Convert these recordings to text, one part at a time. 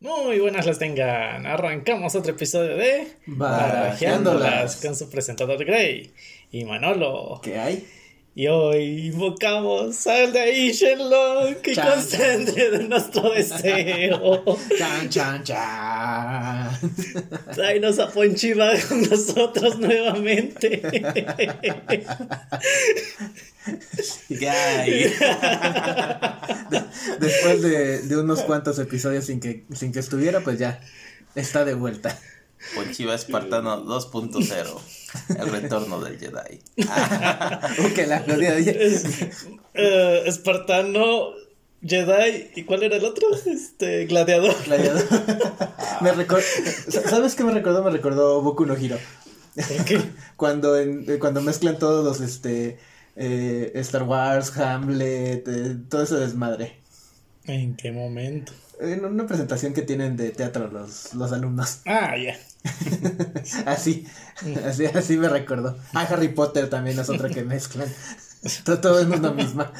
Muy buenas las tengan. Arrancamos otro episodio de Barajeándolas. con su presentador Gray y Manolo. ¿Qué hay? Y hoy invocamos al de ahí Shenlong que Chan, concede de nuestro deseo. Chan, chan, chan. Tráenos a Ponchiva con nosotros nuevamente. Después de, de unos cuantos episodios sin que, sin que estuviera, pues ya está de vuelta. Ponchiva Espartano 2.0. El retorno del Jedi. Uh, que la gloria de Eh, Espartano, Jedi, ¿y cuál era el otro? Este, Gladiador. Gladiador. Me recor- ¿Sabes qué me recordó? Me recordó Boku no Hiro. Cuando, en- eh, cuando mezclan todos los este eh, Star Wars, Hamlet, eh, todo ese desmadre. ¿En qué momento? En una presentación que tienen de teatro los, los alumnos. Ah, ya. Así, así, así me recordó. Ah, Harry Potter también es otra que mezclan. Todo, todo es una misma.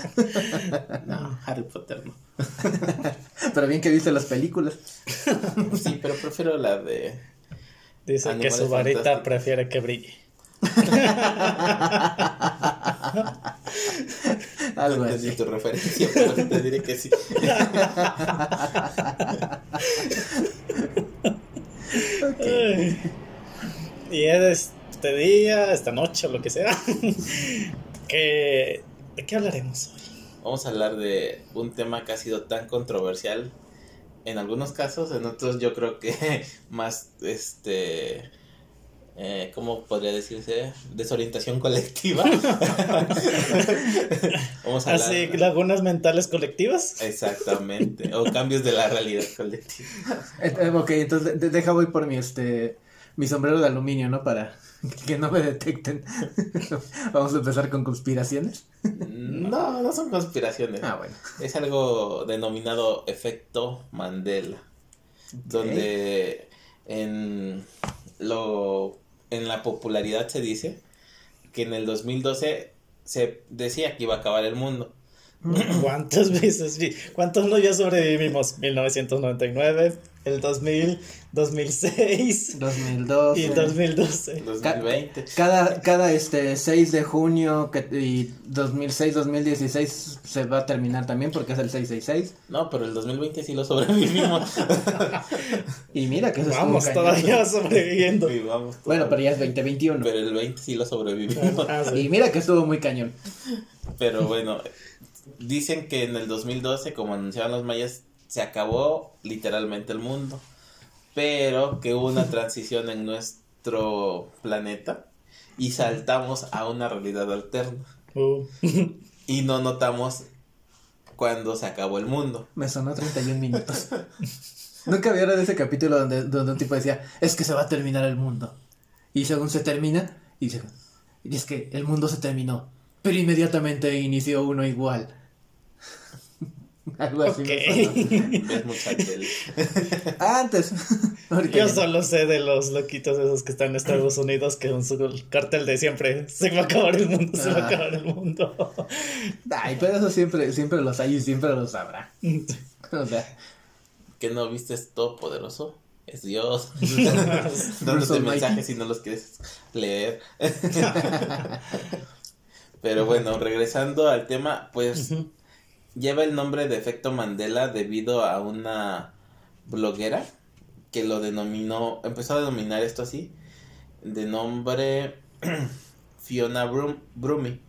No, Harry Potter no. Pero bien que viste las películas. Sí, pero prefiero la de. Dice que Animales su varita fantásticos. prefiere que brille. Algo No así. tu referencia, pero te diré que sí. Y es este día, esta noche, o lo que sea. que, ¿De qué hablaremos hoy? Vamos a hablar de un tema que ha sido tan controversial en algunos casos, en otros yo creo que más, este, eh, ¿cómo podría decirse? Desorientación colectiva. Vamos a hablar. Así, lagunas mentales colectivas. Exactamente, o cambios de la realidad colectiva. Eh, eh, ok, entonces de- deja voy por mi este mi sombrero de aluminio, ¿no? Para que no me detecten. Vamos a empezar con conspiraciones. No, no son conspiraciones. Ah, bueno. Es algo denominado efecto Mandela, donde en lo en la popularidad se dice que en el 2012 se decía que iba a acabar el mundo. ¿Cuántas veces? ¿Cuántos no ya sobrevivimos? 1999, el 2000, 2006 2002. y 2012. 2020. Cada, cada este 6 de junio que, y 2006, 2016 se va a terminar también porque es el 666. No, pero el 2020 sí lo sobrevivimos. Y mira que eso estuvo Vamos cañón. todavía sobreviviendo. Y vamos Bueno, pero todavía. ya es 2021. Pero el 20 sí lo sobrevivimos. Ah, sí. Y mira que estuvo muy cañón. Pero bueno, dicen que en el 2012, como anunciaban los mayas, se acabó literalmente el mundo. Pero que hubo una transición en nuestro planeta y saltamos a una realidad alterna. Uh, Y no notamos cuando se acabó el mundo. Me sonó 31 minutos. Nunca vieron ese capítulo donde, donde un tipo decía, es que se va a terminar el mundo. Y según se termina, y dice, y es que el mundo se terminó, pero inmediatamente inició uno igual. Algo así. me sonó. ok. Es mucha tele. Antes. Yo no. solo sé de los loquitos esos que están en Estados Unidos que con su cartel de siempre se va a acabar el mundo, se va a acabar el mundo. Ay, pero eso siempre, siempre los hay y siempre los habrá. O sea, ¿Que no viste es todopoderoso? Es Dios. Bruce Dándote mensajes si no los quieres leer. Pero bueno, regresando al tema, pues. Lleva el nombre de efecto Mandela debido a una bloguera que lo denominó, empezó a denominar esto así, de nombre Fiona Brum, Brumi,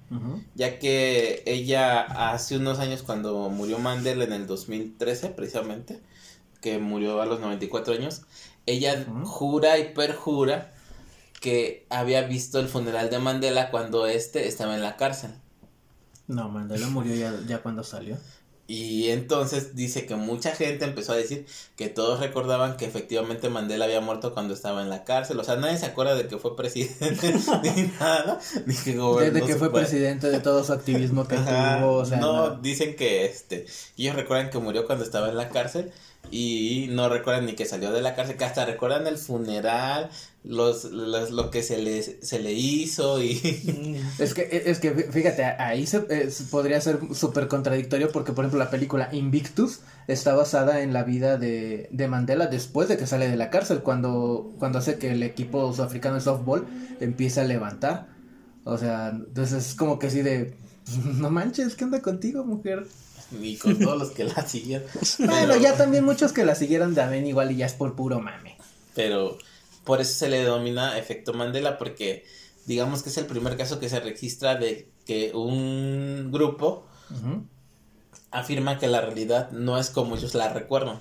ya que ella hace unos años cuando murió Mandela en el 2013 precisamente, que murió a los 94 años, ella jura y perjura que había visto el funeral de Mandela cuando este estaba en la cárcel. No, Mandela murió ya, ya cuando salió. Y entonces dice que mucha gente empezó a decir que todos recordaban que efectivamente Mandela había muerto cuando estaba en la cárcel. O sea, nadie se acuerda de que fue presidente ni nada. Ni que gobernó Desde que fue país. presidente de todo su activismo que tuvo, o sea, no, no. dicen que este, ellos recuerdan que murió cuando estaba en la cárcel y no recuerdan ni que salió de la cárcel, que hasta recuerdan el funeral, los, los lo que se le, se le hizo y... Es que, es que fíjate, ahí se, eh, podría ser súper contradictorio porque, por ejemplo, la película Invictus está basada en la vida de, de, Mandela después de que sale de la cárcel, cuando, cuando hace que el equipo sudafricano de softball empiece a levantar. O sea, entonces es como que así de, no manches, ¿qué onda contigo, mujer? Ni con todos los que la siguen. Bueno, ya también muchos que la siguieron también igual y ya es por puro mame. Pero por eso se le denomina efecto Mandela, porque digamos que es el primer caso que se registra de que un grupo afirma que la realidad no es como ellos la recuerdan.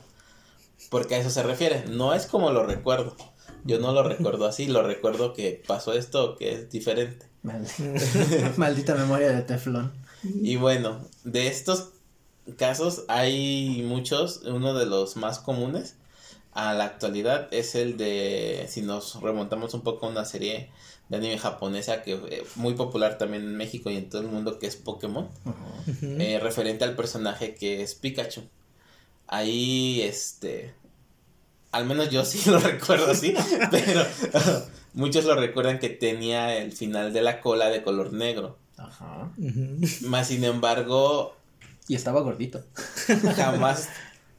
Porque a eso se refiere, no es como lo recuerdo. Yo no lo recuerdo así, lo recuerdo que pasó esto que es diferente. Maldita memoria de Teflón. Y bueno, de estos casos hay muchos, uno de los más comunes a la actualidad es el de, si nos remontamos un poco a una serie de anime japonesa que es eh, muy popular también en México y en todo el mundo que es Pokémon, eh, referente al personaje que es Pikachu. Ahí, este, al menos yo sí lo recuerdo así, pero muchos lo recuerdan que tenía el final de la cola de color negro. Ajá. Más sin embargo, y estaba gordito. Jamás,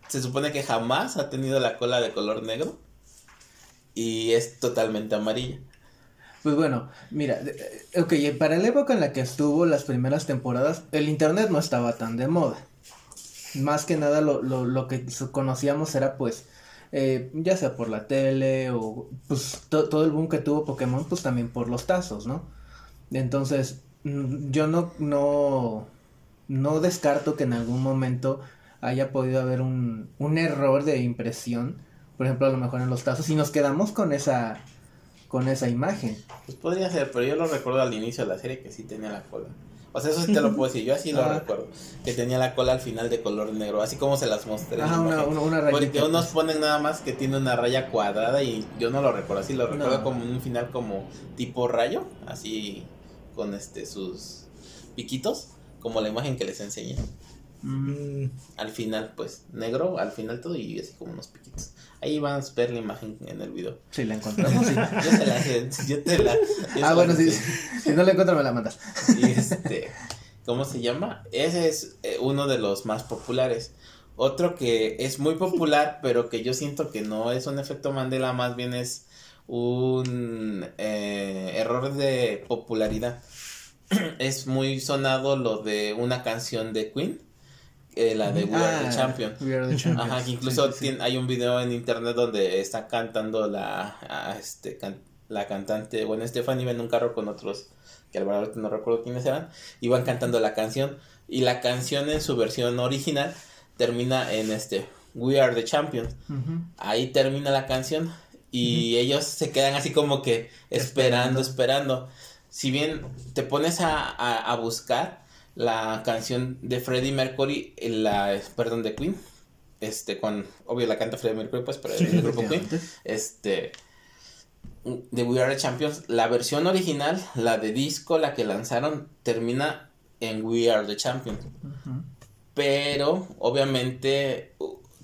se supone que jamás ha tenido la cola de color negro. Y es totalmente amarilla. Pues bueno, mira, ok, para la época en la que estuvo las primeras temporadas, el internet no estaba tan de moda. Más que nada lo, lo, lo que conocíamos era pues, eh, ya sea por la tele o pues todo el boom que tuvo Pokémon, pues también por los tazos, ¿no? Entonces, yo no, no, no descarto que en algún momento haya podido haber un, un error de impresión, por ejemplo, a lo mejor en los tazos, y nos quedamos con esa con esa imagen. Pues podría ser, pero yo lo recuerdo al inicio de la serie que sí tenía la cola. O sea, eso sí te lo puedo decir, yo así lo ah. recuerdo. Que tenía la cola al final de color negro, así como se las mostré. Ah, una, una, Porque unos ponen nada más que tiene una raya cuadrada y yo no lo recuerdo así, lo recuerdo como un final como tipo rayo, así con este sus piquitos como la imagen que les enseñé. Mm. Al final, pues, negro, al final todo y así como unos piquitos. Ahí van a ver la imagen en el video. Si la encontramos, sí. yo te la, yo te la Ah, bueno, sí, si no la encuentro me la mandas. Y este, ¿cómo se llama? Ese es eh, uno de los más populares. Otro que es muy popular, pero que yo siento que no es un efecto Mandela, más bien es un eh, error de popularidad. es muy sonado lo de una canción de Queen. Eh, la de We Are the ah, Champion. Ajá, que incluso hay un video en internet donde está cantando la, este, la cantante, bueno, Stephanie iba en un carro con otros, que al verdad no recuerdo quiénes eran, iban cantando la canción y la canción en su versión original termina en este, We Are the Champion. Ahí termina la canción y ellos se quedan así como que esperando. esperando si bien te pones a, buscar la canción de Freddie Mercury, la, perdón, de Queen, este, con, obvio la canta Freddie Mercury, pues, pero el grupo Queen, este, de We Are the Champions, la versión original, la de disco, la que lanzaron, termina en We Are the Champions. Pero, obviamente,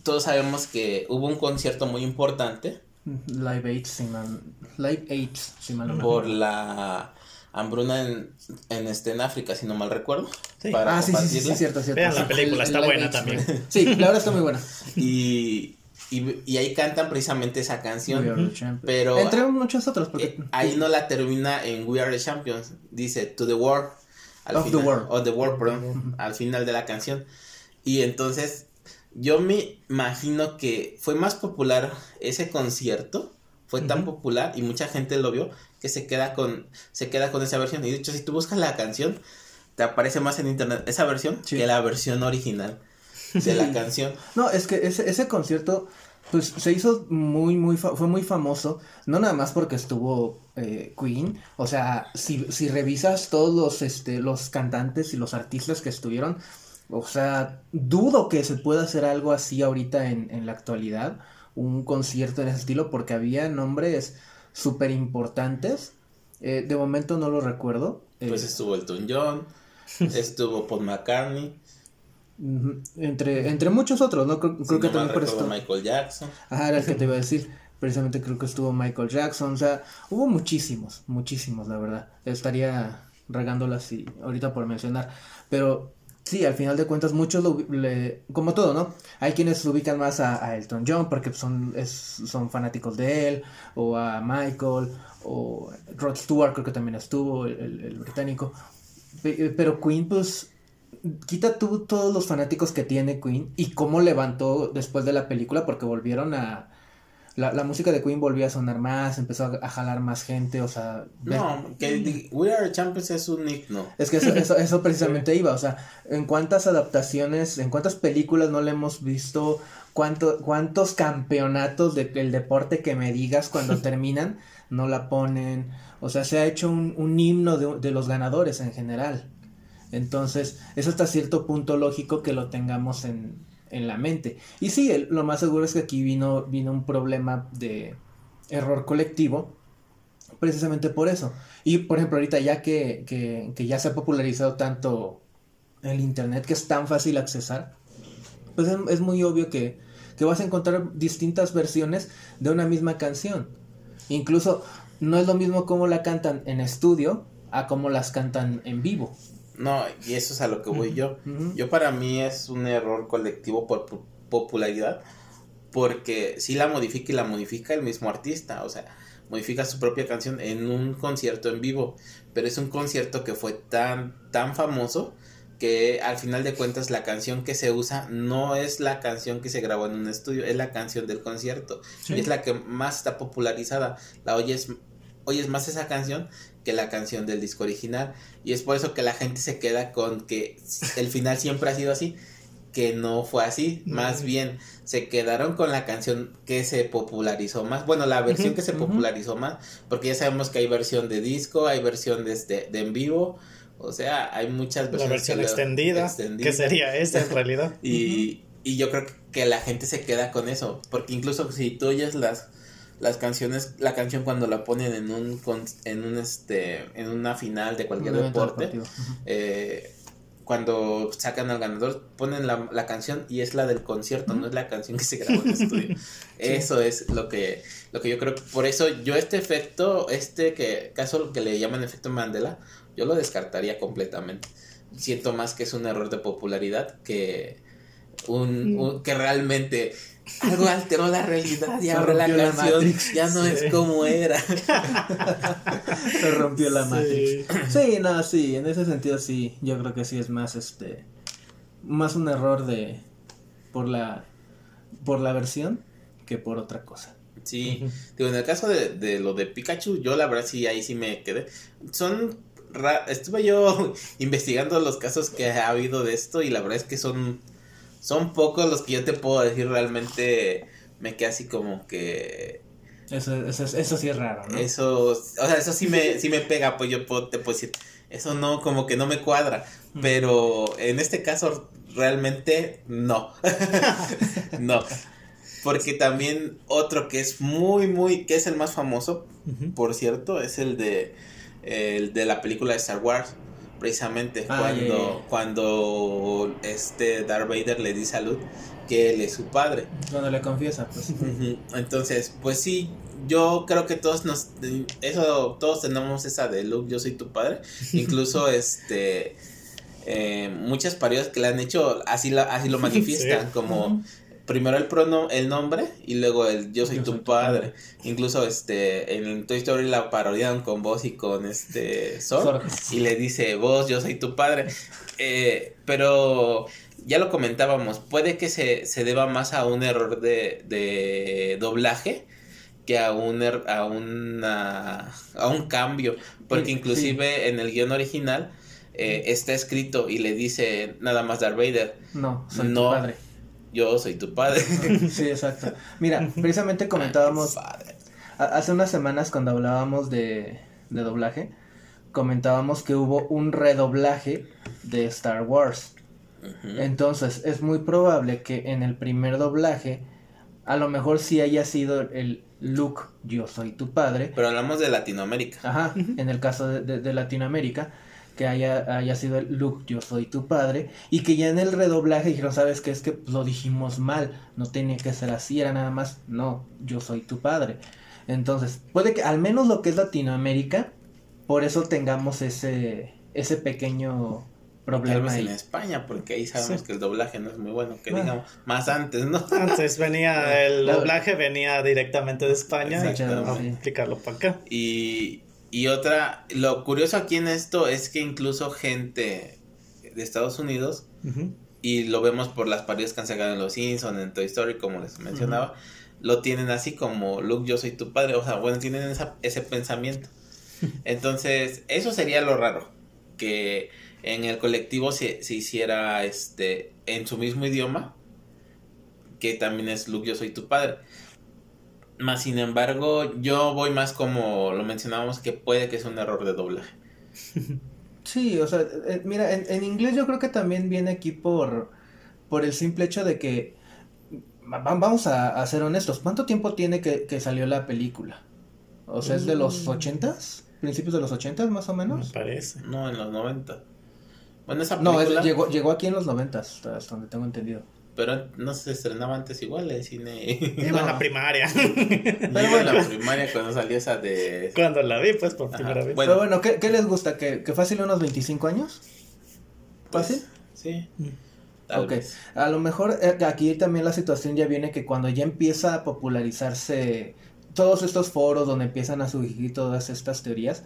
todos sabemos que hubo un concierto muy importante. Live 8, si mal, Live 8, si mal Por la hambruna en, en, este, en África, si no mal recuerdo. Sí. ah, sí, sí, sí, cierto, cierto. Vean la película, está buena también. Sí, la verdad está muy buena. Y, y, y, ahí cantan precisamente esa canción. Pero entre muchas otras. Porque... Eh, ahí no la termina en We Are the Champions. Dice To the World. Al of the World. Of the World, perdón. al final de la canción. Y entonces yo me imagino que fue más popular ese concierto. Fue tan popular y mucha gente lo vio que se queda con, se queda con esa versión. Y de hecho, si tú buscas la canción, te aparece más en internet esa versión que la versión original de la canción. No, es que ese, ese concierto, pues se hizo muy, muy, fue muy famoso, no nada más porque estuvo eh, Queen, o sea, si, si revisas todos los, este, los cantantes y los artistas que estuvieron, o sea, dudo que se pueda hacer algo así ahorita en, en la actualidad, un concierto en ese estilo, porque había nombres súper importantes. Eh, de momento no lo recuerdo. Pues eh, estuvo Elton John, estuvo Paul McCartney. Entre, entre muchos otros, ¿no? Creo, Si que no también por esto. Michael Jackson. Ajá, era el que te iba a decir. Precisamente creo que estuvo Michael Jackson. O sea, hubo muchísimos, muchísimos, la verdad. Estaría regándolas y ahorita por mencionar. Pero sí, al final de cuentas, muchos lo, como todo, ¿no? Hay quienes ubican más a, Elton John porque son, es, son fanáticos de él, o a Michael, o Rod Stewart, creo que también estuvo, el, el- británico. Pe- Pero Queen, pues, quita tú todos los fanáticos que tiene Queen y cómo levantó después de la película, porque volvieron a... La, la música de Queen volvió a sonar más, empezó a, a jalar más gente, o sea... ve- No, que di- We Are Champions es un himno. Es que eso, eso, eso precisamente iba, o sea, en cuántas adaptaciones, en cuántas películas no le hemos visto, cuánto, cuántos campeonatos del deporte que me digas cuando terminan, no la ponen, o sea, se ha hecho un, un himno de, de los ganadores en general. Entonces, es hasta cierto punto lógico que lo tengamos en, en la mente. Y sí, lo más seguro es que aquí vino, vino un problema de error colectivo, precisamente por eso. Y por ejemplo, ahorita ya que, que, que ya se ha popularizado tanto el internet, que es tan fácil accesar, pues es, es muy obvio que, que vas a encontrar distintas versiones de una misma canción. Incluso no es lo mismo cómo la cantan en estudio a cómo las cantan en vivo. No, y eso es a lo que voy yo. Yo para mí es un error colectivo por pu- popularidad, porque si la modifica y la modifica el mismo artista, o sea, modifica su propia canción en un concierto en vivo, pero es un concierto que fue tan, tan famoso que al final de cuentas la canción que se usa no es la canción que se grabó en un estudio, es la canción del concierto y es la que más está popularizada. La oyes, oyes más esa canción que la canción del disco original y es por eso que la gente se queda con que el final siempre ha sido así, que no fue así, más bien se quedaron con la canción que se popularizó más, bueno, la versión Ujú, que se ujú. popularizó más, porque ya sabemos que hay versión de disco, hay versión de, este, de en vivo, o sea, hay muchas La versiones. versión que extendida, extendida. que sería esta en realidad. Y, y yo creo que la gente se queda con eso, porque incluso si tú oyes las las canciones, la canción cuando la ponen en un en un este en una final de cualquier deporte, eh, cuando sacan al ganador ponen la, la canción y es la del concierto, no es la canción que se grabó en el estudio. Eso es lo que lo que yo creo, por eso yo este efecto, este que caso que le llaman efecto Mandela, yo lo descartaría completamente. Siento más que es un error de popularidad que un, un- que realmente algo alteró la realidad y ahora la la Matrix. ya no Sí. es como era. Se rompió la Sí. Matrix. Sí, no, sí, en ese sentido sí, yo creo que sí es más este más un error de por la por la versión que por otra cosa. Sí, digo, en el caso de, de lo de Pikachu, yo la verdad sí, ahí sí me quedé. Son, ra- estuve yo investigando los casos que ha habido de esto y la verdad es que son, son pocos los que yo te puedo decir realmente, me quedé así como que Eso, eso, eso sí es raro, ¿no? eso, o sea, eso sí me, sí me pega, pues yo puedo, te puedo decir, eso no, como que no me cuadra, Mm. pero en este caso realmente no, no, porque también otro que es muy, muy, que es el más famoso, por cierto, es el de, el de la película de Star Wars, precisamente, Ah, cuando, cuando este Darth Vader le dice a Luke que él es su padre. Cuando le confiesa, pues. Entonces, pues sí, yo creo que todos nos, eso, todos tenemos esa de Luke, yo soy tu padre. Incluso, este, eh, muchas parodias que le han hecho, así, la, así lo manifiestan, Sí. como. Primero el prono, el nombre y luego el yo soy Yo tu soy tu padre. Incluso, este, en Toy Story la parodiaron con vos y con este Sor y le dice vos, yo soy tu padre. Eh, pero ya lo comentábamos, puede que se, se deba más a un error de, de doblaje que a un, er- a, una, a un cambio, porque Sí, inclusive en el guion original eh, está escrito y le dice nada más Darth Vader, No, soy No. tu padre. Yo soy tu padre. Sí, exacto. Mira, precisamente comentábamos hace unas semanas cuando hablábamos de, de doblaje, comentábamos que hubo un redoblaje de Star Wars. Entonces, es muy probable que en el primer doblaje, a lo mejor sí haya sido el Luke, yo soy tu padre. Pero hablamos de Latinoamérica. Ajá, en el caso de, de- de Latinoamérica, que haya, haya sido el Luke, yo soy tu padre, y que ya en el redoblaje dijeron, ¿sabes qué? Es que lo dijimos mal, no tenía que ser así, era nada más, no, yo soy tu padre. Entonces, puede que al menos lo que es Latinoamérica, por eso tengamos ese, ese pequeño Tal problema vez en. España, porque ahí sabemos Sí. que el doblaje no es muy bueno, que Bueno. digamos, más antes, ¿no? Antes venía el La- doblaje, venía directamente de España y aplicarlo para acá. Y, y otra, lo curioso aquí en esto es que incluso gente de Estados Unidos, y lo vemos por las parodias que han sacado en Los Simpsons, en Toy Story, como les mencionaba, lo tienen así como, Luke, yo soy tu padre, o sea, bueno, tienen esa- ese pensamiento. Entonces, eso sería lo raro, que en el colectivo se, se hiciera este en su mismo idioma, que también es Luke, yo soy tu padre. Más sin embargo, yo voy más como lo mencionábamos, que puede que sea un error de doblaje. Sí, o sea, eh, mira, en, en inglés yo creo que también viene aquí por, por el simple hecho de que, va- vamos a, a ser honestos, ¿cuánto tiempo tiene que, que salió la película? O sea, ¿es de los Mm. ochentas? ¿Principios de los ochentas más o Me menos? parece. No, en los 90. Bueno, esa No, es- película, llegó, llegó aquí en los noventas, hasta donde tengo entendido. Pero no se estrenaba antes igual el cine. Iba en la primaria. Yo iba en la primaria cuando salió esa de... Cuando la vi, pues, por Ajá. primera vez. Bueno. Pero bueno, ¿qué, qué les gusta? ¿Que, que fácil unos 25 años? pues, ¿Fácil? Sí. Mm. Tal Ok. vez. A lo mejor eh, aquí también la situación ya viene que cuando ya empieza a popularizarse todos estos foros donde empiezan a surgir todas estas teorías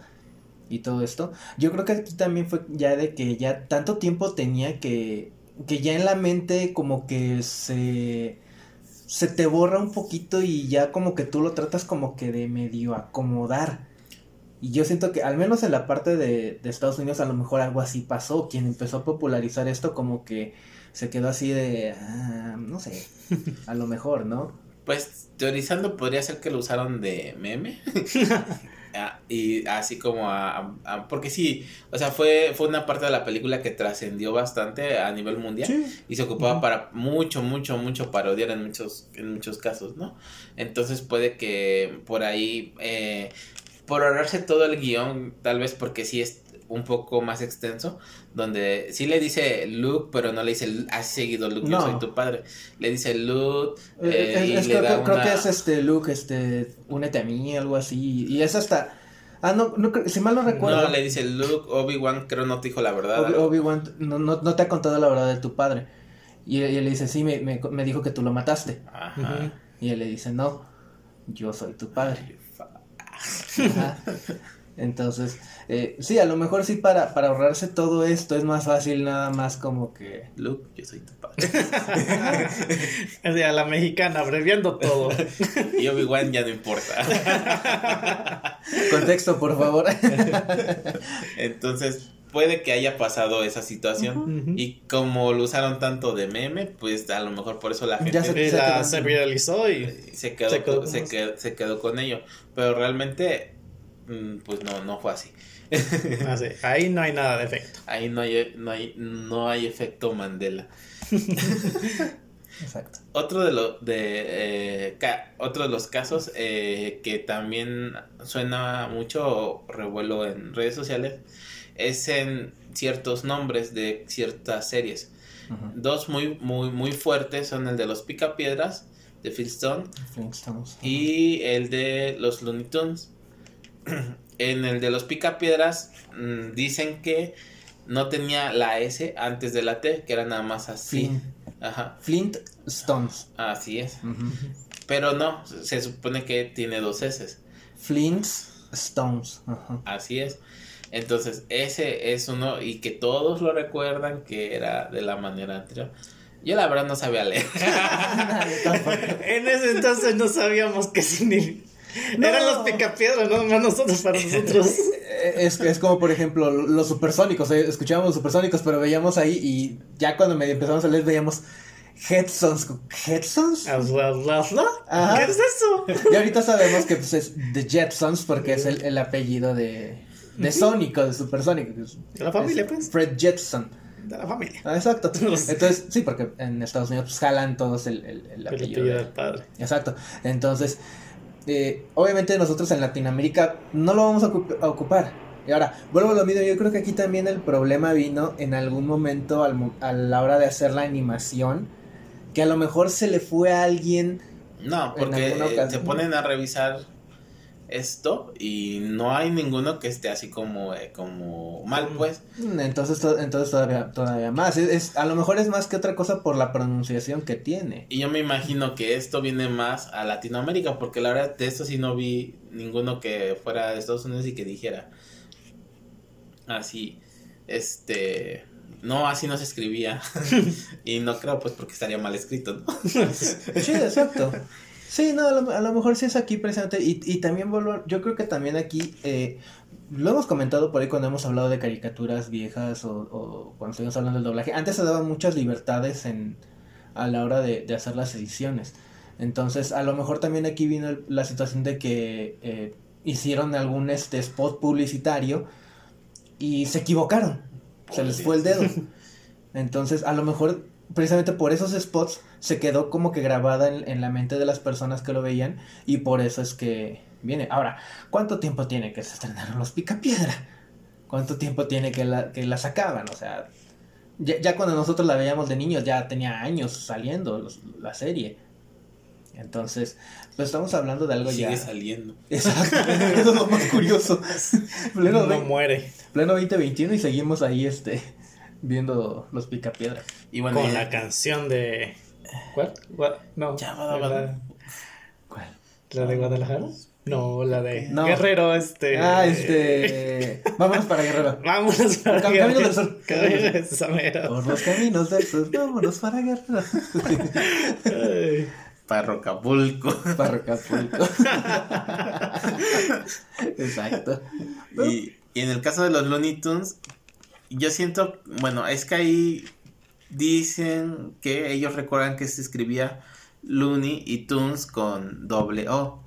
y todo esto, yo creo que aquí también fue ya de que ya tanto tiempo tenía que que ya en la mente como que se se te borra un poquito y ya como que tú lo tratas como que de medio acomodar. Y yo siento que al menos en la parte de, de Estados Unidos a lo mejor algo así pasó. Quien empezó a popularizar esto como que se quedó así de, ah, no sé, a lo mejor, ¿no? Pues teorizando podría ser que lo usaron de meme. Ah, y así como a, a- a- porque sí, o sea, fue, fue una parte de la película que trascendió bastante a nivel mundial y se ocupaba para mucho, mucho, mucho parodiar en muchos, en muchos casos, ¿no? Entonces puede que por ahí, eh, por ahorrarse todo el guion, tal vez porque sí es un poco más extenso, donde sí le dice Luke, pero no le dice así seguido Luke, yo soy tu padre. Le dice Luke Eh, eh, es- y es le que- da creo, creo una- que es este Luke, este, únete a mí, algo así. Y es hasta, ah, no, no creo- si mal no recuerdo. No, le dice Luke, Obi-Wan creo no te dijo la verdad. Obi- Obi-Wan no, no, no te ha contado la verdad de tu padre. Y, y él le dice, sí, me, me, me dijo que tú lo mataste. Ajá. Y él le dice, no, yo soy tu padre. Ajá. Entonces, eh, sí, a lo mejor sí para, para ahorrarse todo esto es más fácil nada más como que... Luke, yo soy tu padre. O sea, la mexicana, abreviando todo. y Obi-Wan ya no importa. Contexto, por favor. Entonces, puede que haya pasado esa situación. Y como lo usaron tanto de meme, pues a lo mejor por eso la gente Ya se- la viralizó y se quedó, se con- quedó, se quedó con ello. Pero realmente, mm, pues no, no fue así. Así, ahí no hay nada de efecto. Ahí no hay, no hay, no hay efecto Mandela. Exacto. Otro de, lo, de, eh, ca- otro de los casos eh, que también suena mucho revuelo en redes sociales es en ciertos nombres de ciertas series. Dos muy, muy, muy fuertes son el de los Picapiedras de Phil Stone Flintstones. y el de los Looney Tunes. en el de los Picapiedras mm, dicen que no tenía la S antes de la T, que era nada más así. Flint, Ajá, Flint Stones. así es. Pero no, se supone que tiene dos S. Flint Stones. Así es. Entonces, ese es uno y que todos lo recuerdan que era de la manera anterior. Yo la verdad no sabía leer. En ese entonces no sabíamos qué significa. No. Eran los picapiedras, no más nosotros para nosotros. Eh, Es, es como, por ejemplo, los supersónicos. eh, Escuchábamos los supersónicos, pero veíamos ahí y ya cuando me empezamos a leer veíamos Headsons. ¿Headsons? ¿Qué es eso? Y ahorita sabemos que pues, es The Jetsons porque es el, el apellido de, de Sónico, de es- De la familia, es pues. Fred Jetson. De la familia. Ah, exacto. Entonces, sí, porque en Estados Unidos pues, jalan todos el, el, el El apellido. apellido de- del padre. Exacto. Entonces, eh, obviamente nosotros en Latinoamérica no lo vamos a, ocup- a ocupar. Y ahora, vuelvo a lo mismo, yo creo que aquí también el problema vino en algún momento al mo- a la hora de hacer la animación, que a lo mejor se le fue a alguien... No, porque eh, se ponen a revisar esto y no hay ninguno que esté así como, eh, como mal, pues. Mm, Entonces, to- entonces todavía, todavía más. Es, es- a lo mejor es más que otra cosa por la pronunciación que tiene. Y yo me imagino que esto viene más a Latinoamérica, porque la verdad de esto sí no vi ninguno que fuera de Estados Unidos y que dijera así, este, no, así no se escribía. y no creo, pues, porque estaría mal escrito, ¿no? Sí, exacto. Sí, no, a lo, a lo mejor sí es aquí presente. Y, y también vuelvo, yo creo que también aquí, eh, lo hemos comentado por ahí cuando hemos hablado de caricaturas viejas o, o cuando estuvimos hablando del doblaje. Antes se daban muchas libertades en, a la hora de, de hacer las ediciones. Entonces, a lo mejor también aquí vino el- la situación de que eh, hicieron algún este spot publicitario y se equivocaron. Se les fue el dedo. Entonces, a lo mejor, precisamente por esos spots, se quedó como que grabada en, en la mente de las personas que lo veían y por eso es que viene. Ahora, ¿cuánto tiempo tiene que se estrenaron los Picapiedra? ¿Cuánto tiempo tiene que la, que la sacaban? O sea, ya, ya cuando nosotros la veíamos de niños ya tenía años saliendo los- la serie. Entonces, pues estamos hablando de algo Sigue ya... saliendo. Exacto, eso es lo más curioso. Pleno, No ve- muere. pleno 2021 y seguimos ahí este viendo los Picapiedra. Y bueno, Con la canción de. ¿Cuál? No. Ya, va, va, la, ¿Cuál? ¿La de Guadalajara? No, la de No. Guerrero, este. Ah, este. Vámonos para Guerrero. Vámonos para Cam- Caminos del Sur. Camino del Sur. Por los caminos del sur, vámonos para Guerrero. Parrocapulco. Para Acapulco. Exacto. Y, y en el caso de los Looney Tunes, yo siento, bueno, es que ahí dicen que ellos recuerdan que se escribía Looney y Tunes con doble O,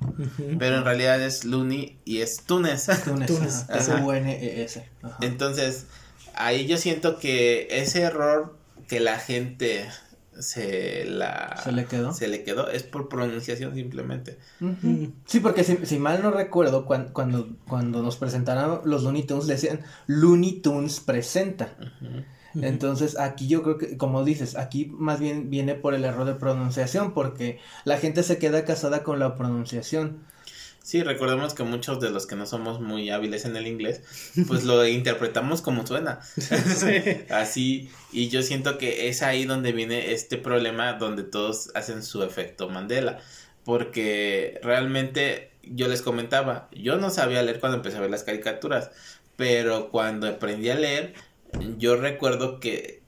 pero en realidad es Looney y es Tunes. Túnez. Túnez, ajá. ajá. S-U-N-E-S. Ajá. Entonces, ahí yo siento que ese error que la gente se la ¿Se le quedó? se le quedó es por pronunciación simplemente. Sí, porque si, si mal no recuerdo, cuan- cuando, cuando nos presentaron los Looney Tunes, decían Looney Tunes presenta. Entonces aquí yo creo que, como dices, aquí más bien viene por el error de pronunciación, porque la gente se queda casada con la pronunciación. Sí, recordemos que muchos de los que no somos muy hábiles en el inglés, pues lo interpretamos como suena. Así, y yo siento que es ahí donde viene este problema donde todos hacen su efecto Mandela. Porque realmente yo les comentaba, yo no sabía leer cuando empecé a ver las caricaturas, pero cuando aprendí a leer, yo recuerdo que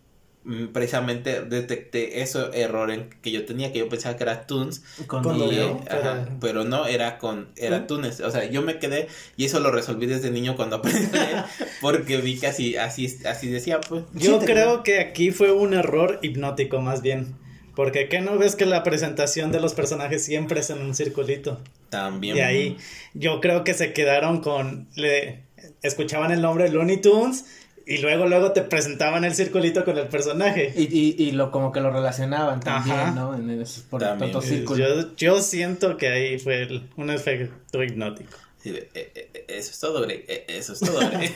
precisamente detecté ese error en que yo tenía, que yo pensaba que era Toons, Con, y, ajá, pero- no era con era ¿Mm? Túnez, o sea, yo me quedé y eso lo resolví desde niño cuando aprendí porque vi que así así así decía, pues. Yo Sí, creo que aquí fue un error hipnótico más bien. Porque ¿qué no ves que la presentación de los personajes siempre es en un circulito? También Y ahí yo creo que se quedaron con... Le, escuchaban el nombre Looney Tunes y luego luego te presentaban el circulito con el personaje. Y, y, y lo como que lo relacionaban también, Ajá. ¿no? En esos, por También. tantos Eh, círculos. Yo, yo siento que ahí fue el- un efecto hipnótico. "Eh, eh, eh, eso es todo, Grey, eso es todo, Grey".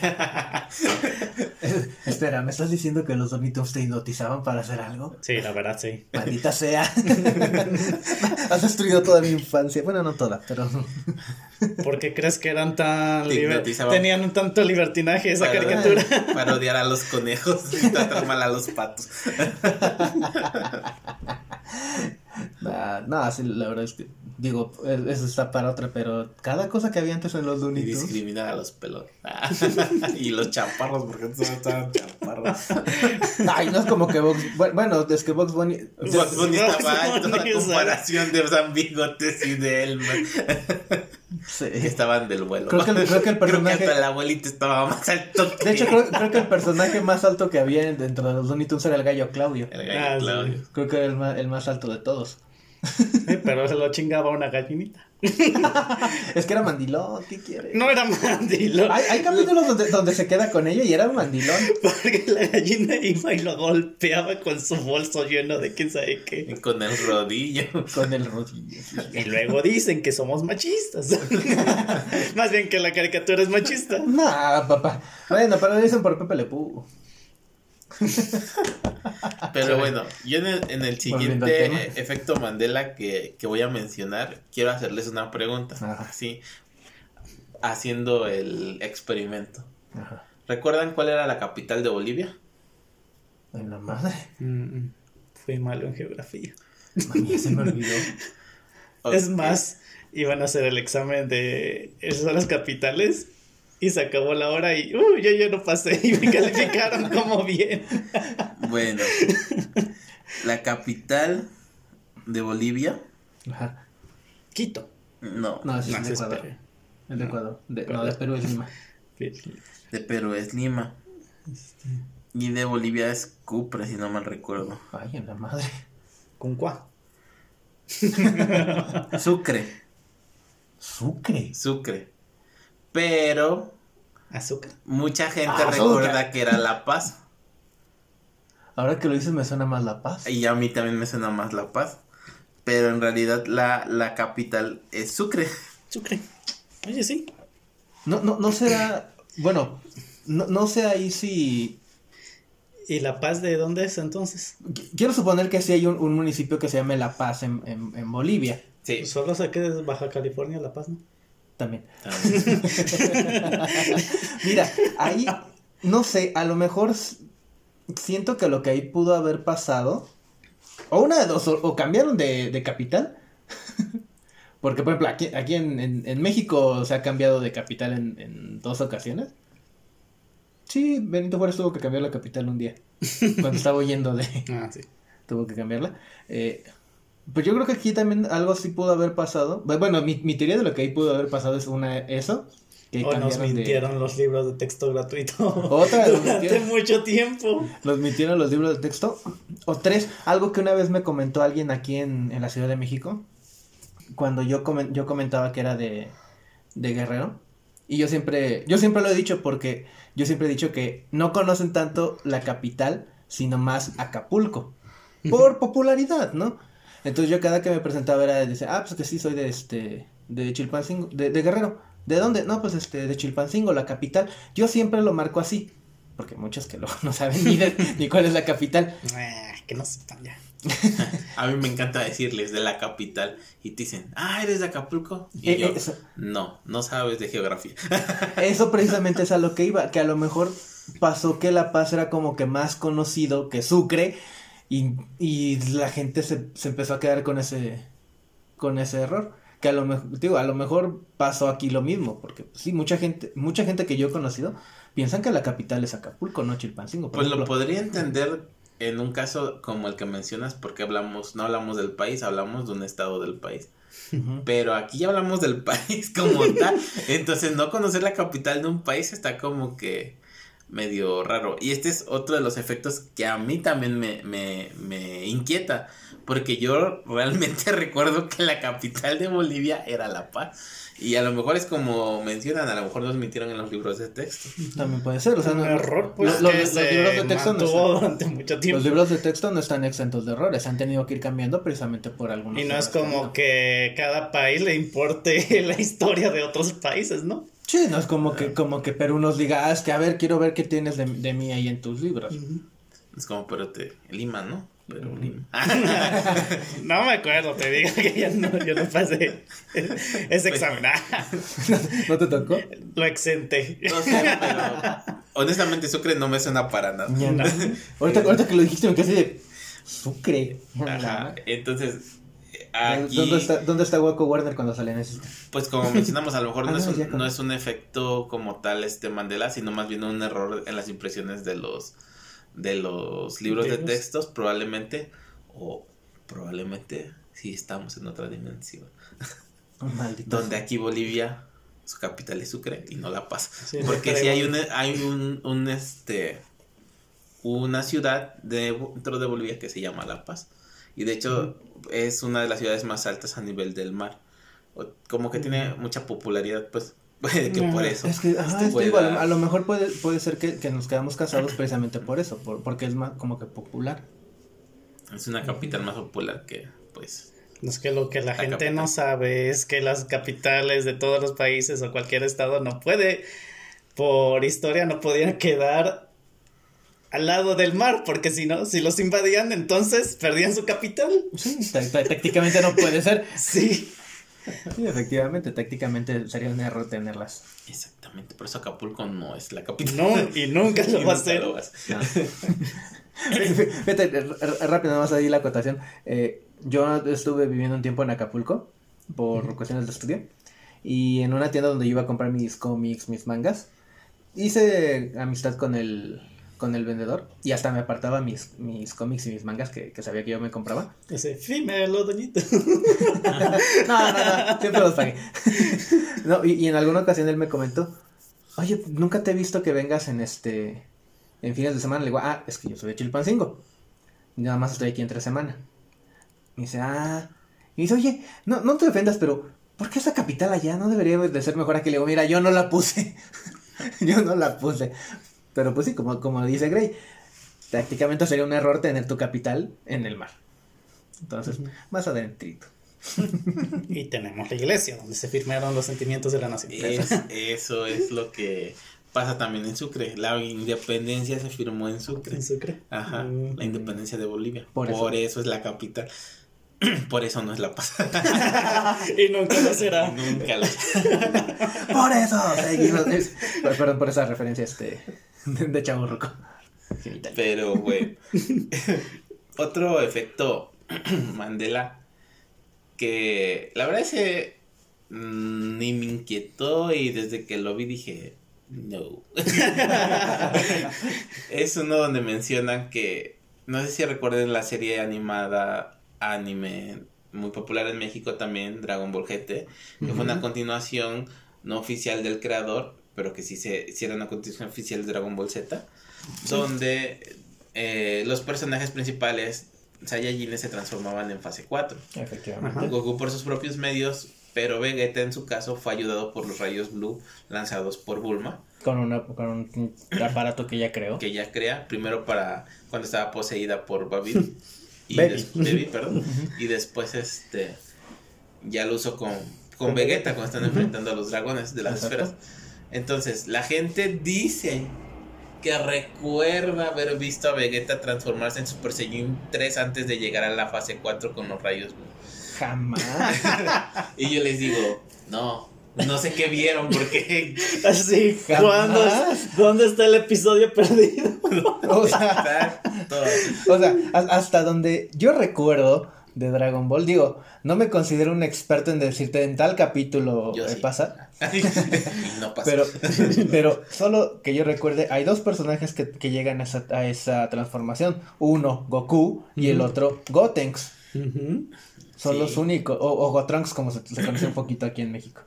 Espera, ¿me estás diciendo que los Tunes te hipnotizaban para hacer algo? Sí, la verdad, sí. Maldita sea. Has destruido toda mi infancia. Bueno, no toda, pero. ¿Por qué crees que eran tan... Liber-. Tenían un tanto libertinaje esa Para- caricatura. Para odiar a los conejos y tratar mal a los patos. Nah, no, sí, la verdad es que. Digo, eso está para otra, pero cada cosa que había antes en los Y Looney Tunes. discriminar a los pelones. y los chaparros, porque todos estaban chaparros. Ay, no es como que Box. bu- Bueno, es que Box Bunny. Bugs Bunny estaba alto Bunny, a comparación de San Bigotes y de Elmer. Sí. Estaban del vuelo. Creo que el- creo que el personaje- hasta el abuelito estaba más alto que De hecho, creo, creo que el personaje más alto que había dentro de los Looney Tunes era el gallo Claudio. el gallo Ah, sí. Claudio. Creo que era el más, el más alto de todos. Pero se lo chingaba una gallinita. Es que era mandilón, ¿qué quiere? No era mandilón. Hay, hay capítulos donde, donde se queda con ella y era un mandilón. Porque la gallina iba y lo golpeaba con su bolso lleno de quién sabe qué. Con el rodillo. Con el rodillo. Y luego dicen que somos machistas. Más bien que la caricatura es machista. Nah, papá. Bueno, pero lo dicen por Pepe Le Pew. Pero bueno, yo en el, en siguiente eh, efecto Mandela que, que voy a mencionar, quiero hacerles una pregunta. Ajá. Así, haciendo el experimento. Ajá. ¿Recuerdan cuál era la capital de Bolivia? Ay, la madre. Mm, Fui malo en geografía. Mami, se me olvidó. Es más, iban a hacer el examen de esas son las capitales y se acabó la hora y uh, yo ya no pasé y me calificaron como bien. Bueno, la capital de Bolivia, Ajá. Quito. no, No, ese No, es de Ecuador. Perú. Es de Ecuador. De- no, de Perú es Lima. de Perú es Lima. Y de Bolivia es Cupre, si no mal recuerdo. Ay, en la madre. ¿Con cuá? Sucre, Sucre. Sucre. Pero Azúcar. mucha gente Ah, recuerda azúcar. que era La Paz. Ahora que lo dices me suena más La Paz. Y a mí también me suena más La Paz. Pero en realidad la, la capital es Sucre. Sucre. Oye, sí. No, no, no será. Bueno, no, no sé ahí si. ¿Y La Paz de dónde es entonces? Qu- Quiero suponer que sí hay un, un municipio que se llame La Paz en, en, en Bolivia. Sí. Solo sé que es Baja California, La Paz, ¿no? También. Mira, ahí. No sé, a lo mejor siento que lo que ahí pudo haber pasado. O una de dos, o, o cambiaron de, de capital. Porque, por ejemplo, aquí, aquí en, en- en México se ha cambiado de capital en, en dos ocasiones. Sí, Benito Juárez tuvo que cambiar la capital un día. Cuando estaba huyendo de. Ah, sí. tuvo que cambiarla. Eh, pues yo creo que aquí también algo sí pudo haber pasado. Bu- Bueno, mi, mi teoría de lo que ahí pudo haber pasado es una eso. Que O nos de- mintieron los libros de texto gratuito. Otra, Durante mintieron. mucho tiempo. Nos mintieron los libros de texto. O tres, algo que una vez me comentó alguien aquí en, en la Ciudad de México. Cuando yo, comen- yo comentaba que era de, de Guerrero. Y yo siempre, yo siempre lo he dicho porque yo siempre he dicho que no conocen tanto la capital, sino más Acapulco. Por popularidad, ¿no? Entonces yo cada que me presentaba era de decir, ah, pues que sí, soy de este, de Chilpancingo, de, de Guerrero. ¿De dónde? No, pues este, de Chilpancingo, la capital. Yo siempre lo marco así. Porque muchos que lo, no saben ni, de- ni cuál es la capital. Ah, que no sepan ya. A mí me encanta decirles de la capital y te dicen, ah, ¿eres de Acapulco? Y Eh, yo, eh, eso, no, no sabes de geografía. eso precisamente es a lo que iba, que a lo mejor pasó que La Paz era como que más conocido que Sucre y, y la gente se, se empezó a quedar con ese, con ese error. Que a lo mejor, digo, a lo mejor pasó aquí lo mismo, porque pues, sí, mucha gente, mucha gente que yo he conocido piensan que la capital es Acapulco, no Chilpancingo. Pues lo podría entender en un caso como el que mencionas porque hablamos, no hablamos del país, hablamos de un estado del país. Pero aquí ya hablamos del país como tal. Entonces no conocer la capital de un país está como que medio raro. Y este es otro de los efectos que a mí también me, me, me inquieta. Porque yo realmente recuerdo que la capital de Bolivia era La Paz. Y a lo mejor es como mencionan, a lo mejor nos mintieron en los libros de texto. También puede ser, o sea, un no- error, pues, lo- lo- que los libros de texto no están- durante mucho tiempo. Los libros de texto no están exentos de errores, han tenido que ir cambiando precisamente por algunos Y no es como que cada país le importe la historia de otros países, ¿no? Sí, no es como que, como que Perú nos diga, ah, es que a ver, quiero ver qué tienes de, de mí ahí en tus libros. Es como, pero te, Lima, ¿no? Pero Lima. No me acuerdo, te digo que ya no, yo no pasé ese examen. Ah, ¿No te tocó? Lo exenté. No sé, pero honestamente Sucre no me suena para nada. No. ahorita, ahorita que lo dijiste me quedé así de Sucre. Ajá, entonces aquí, ¿Dónde está, ¿Dónde está Waco Warner cuando sale en ese? pues como mencionamos, a lo mejor no, Ah, es un, no es un efecto como tal este Mandela, sino más bien un error en las impresiones de los de los libros de textos, probablemente, o probablemente sí estamos en otra dimensión, Maldito. donde aquí Bolivia, su capital es Sucre y no La Paz. Sí, Porque si hay un, hay un, un, este una ciudad de- dentro de Bolivia que se llama La Paz. Y de hecho es una de las ciudades más altas a nivel del mar. O- Como que tiene mucha popularidad, pues, puede que por eso. Es que, ajá, es digo, a, lo, pueda- a lo mejor puede, puede ser que, que nos quedamos casados precisamente por eso, por, porque es más como que popular. Es una capital más popular que, pues, Es que lo que la La gente capital. no sabe es que las capitales de todos los países o cualquier estado no puede, por historia, no podían quedar al lado del mar, porque si no, si los invadían, entonces perdían su capital. Sí, tá- tá- tácticamente no puede ser. Sí. Sí, efectivamente, tácticamente sería un error tenerlas. exactamente. Por eso Acapulco no es la capital. No, y nunca lo va a hacer. Fíjate, rápido, nada más ahí la acotación. Eh, yo estuve viviendo un tiempo en Acapulco por cuestiones de estudio. Y en una tienda donde yo iba a comprar mis cómics, mis mangas, hice amistad con el, con el vendedor y hasta me apartaba mis, mis cómics y mis mangas que, que sabía que yo me compraba. Ese, fímelo, doñito. No, no, no, siempre los pagué. No, y, y en alguna ocasión él me comentó, oye, nunca te he visto que vengas en este, en fines de semana. Le digo, ah, es que yo soy de Chilpancingo. Nada más estoy aquí entre semana. Y dice, ah, y dice, oye, no, no te ofendas, pero ¿por qué esa capital allá no debería de ser mejor aquí? Le digo, mira, yo no la puse. yo no la puse. Pero pues sí, como, como dice Gray, prácticamente sería un error tener tu capital en el mar. Entonces, más adentrito. Y tenemos la iglesia, donde se firmaron los sentimientos de la nación. Es- eso es lo que pasa también en Sucre. La independencia se firmó en Sucre. ¿En Sucre? Ajá, Mm. la independencia de Bolivia. Por Por, eso. eso. es la capital. Por eso no es La Paz. y nunca lo será. Nunca lo Por eso seguimos. Perdón por esa referencia este de, de Chavo Ruco. Pero, güey. Otro efecto Mandela que la verdad es que mm, ni me inquietó y desde que lo vi dije, no. es uno donde mencionan que, no sé si recuerden la serie animada anime muy popular en México también, Dragon Ball GT, que fue una continuación no oficial del creador, pero que sí, se, sí era una continuación oficial de Dragon Ball Z, donde eh, los personajes principales, Saiyajines, se transformaban en fase 4. Efectivamente. Ajá. Goku por sus propios medios, pero Vegeta en su caso fue ayudado por los rayos Blue lanzados por Bulma, Con, una, con un aparato que ya creó. que ella crea, primero para cuando estaba poseída por Babil. Y Baby. Baby, perdón. Y después este ya lo usó con, con Vegeta cuando están enfrentando a los dragones de las Exacto. esferas. Entonces, la gente dice que recuerda haber visto a Vegeta transformarse en Super Saiyan 3 antes de llegar a la fase 4 con los rayos. Jamás. Y yo les digo, no, no sé qué vieron porque Así. ¿cuándo, ¿dónde está el episodio perdido? O sea, o sea, hasta donde yo recuerdo de Dragon Ball, digo, no me considero un experto en decirte en tal capítulo Yo eh, sí. pasa, no pasó. pero, pero solo que yo recuerde, hay dos personajes que, que llegan a esa, a esa transformación. Uno, Goku, y el otro, Gotenks. Son Sí. los únicos, o, o Gotrunks como se, se conoce un poquito aquí en México.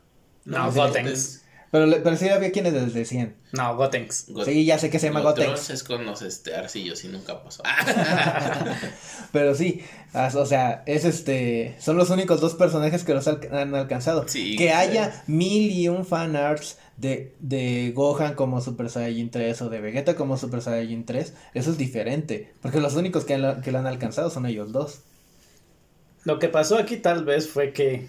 No, Gotenks. Pero, pero sí había quienes les decían. No, Gotenks. Got- Sí, ya sé que se llama Gotrons Gotenks. es con los este, arcillos y nunca pasó. Pero sí, o sea, es este, son los únicos dos personajes que los han alcanzado. Sí. que haya mil y un fan arts de, de Gohan como Super Saiyajin 3 o de Vegeta como Super Saiyajin 3, eso es diferente, porque los únicos que, lo- que lo han alcanzado son ellos dos. Lo que pasó aquí tal vez fue que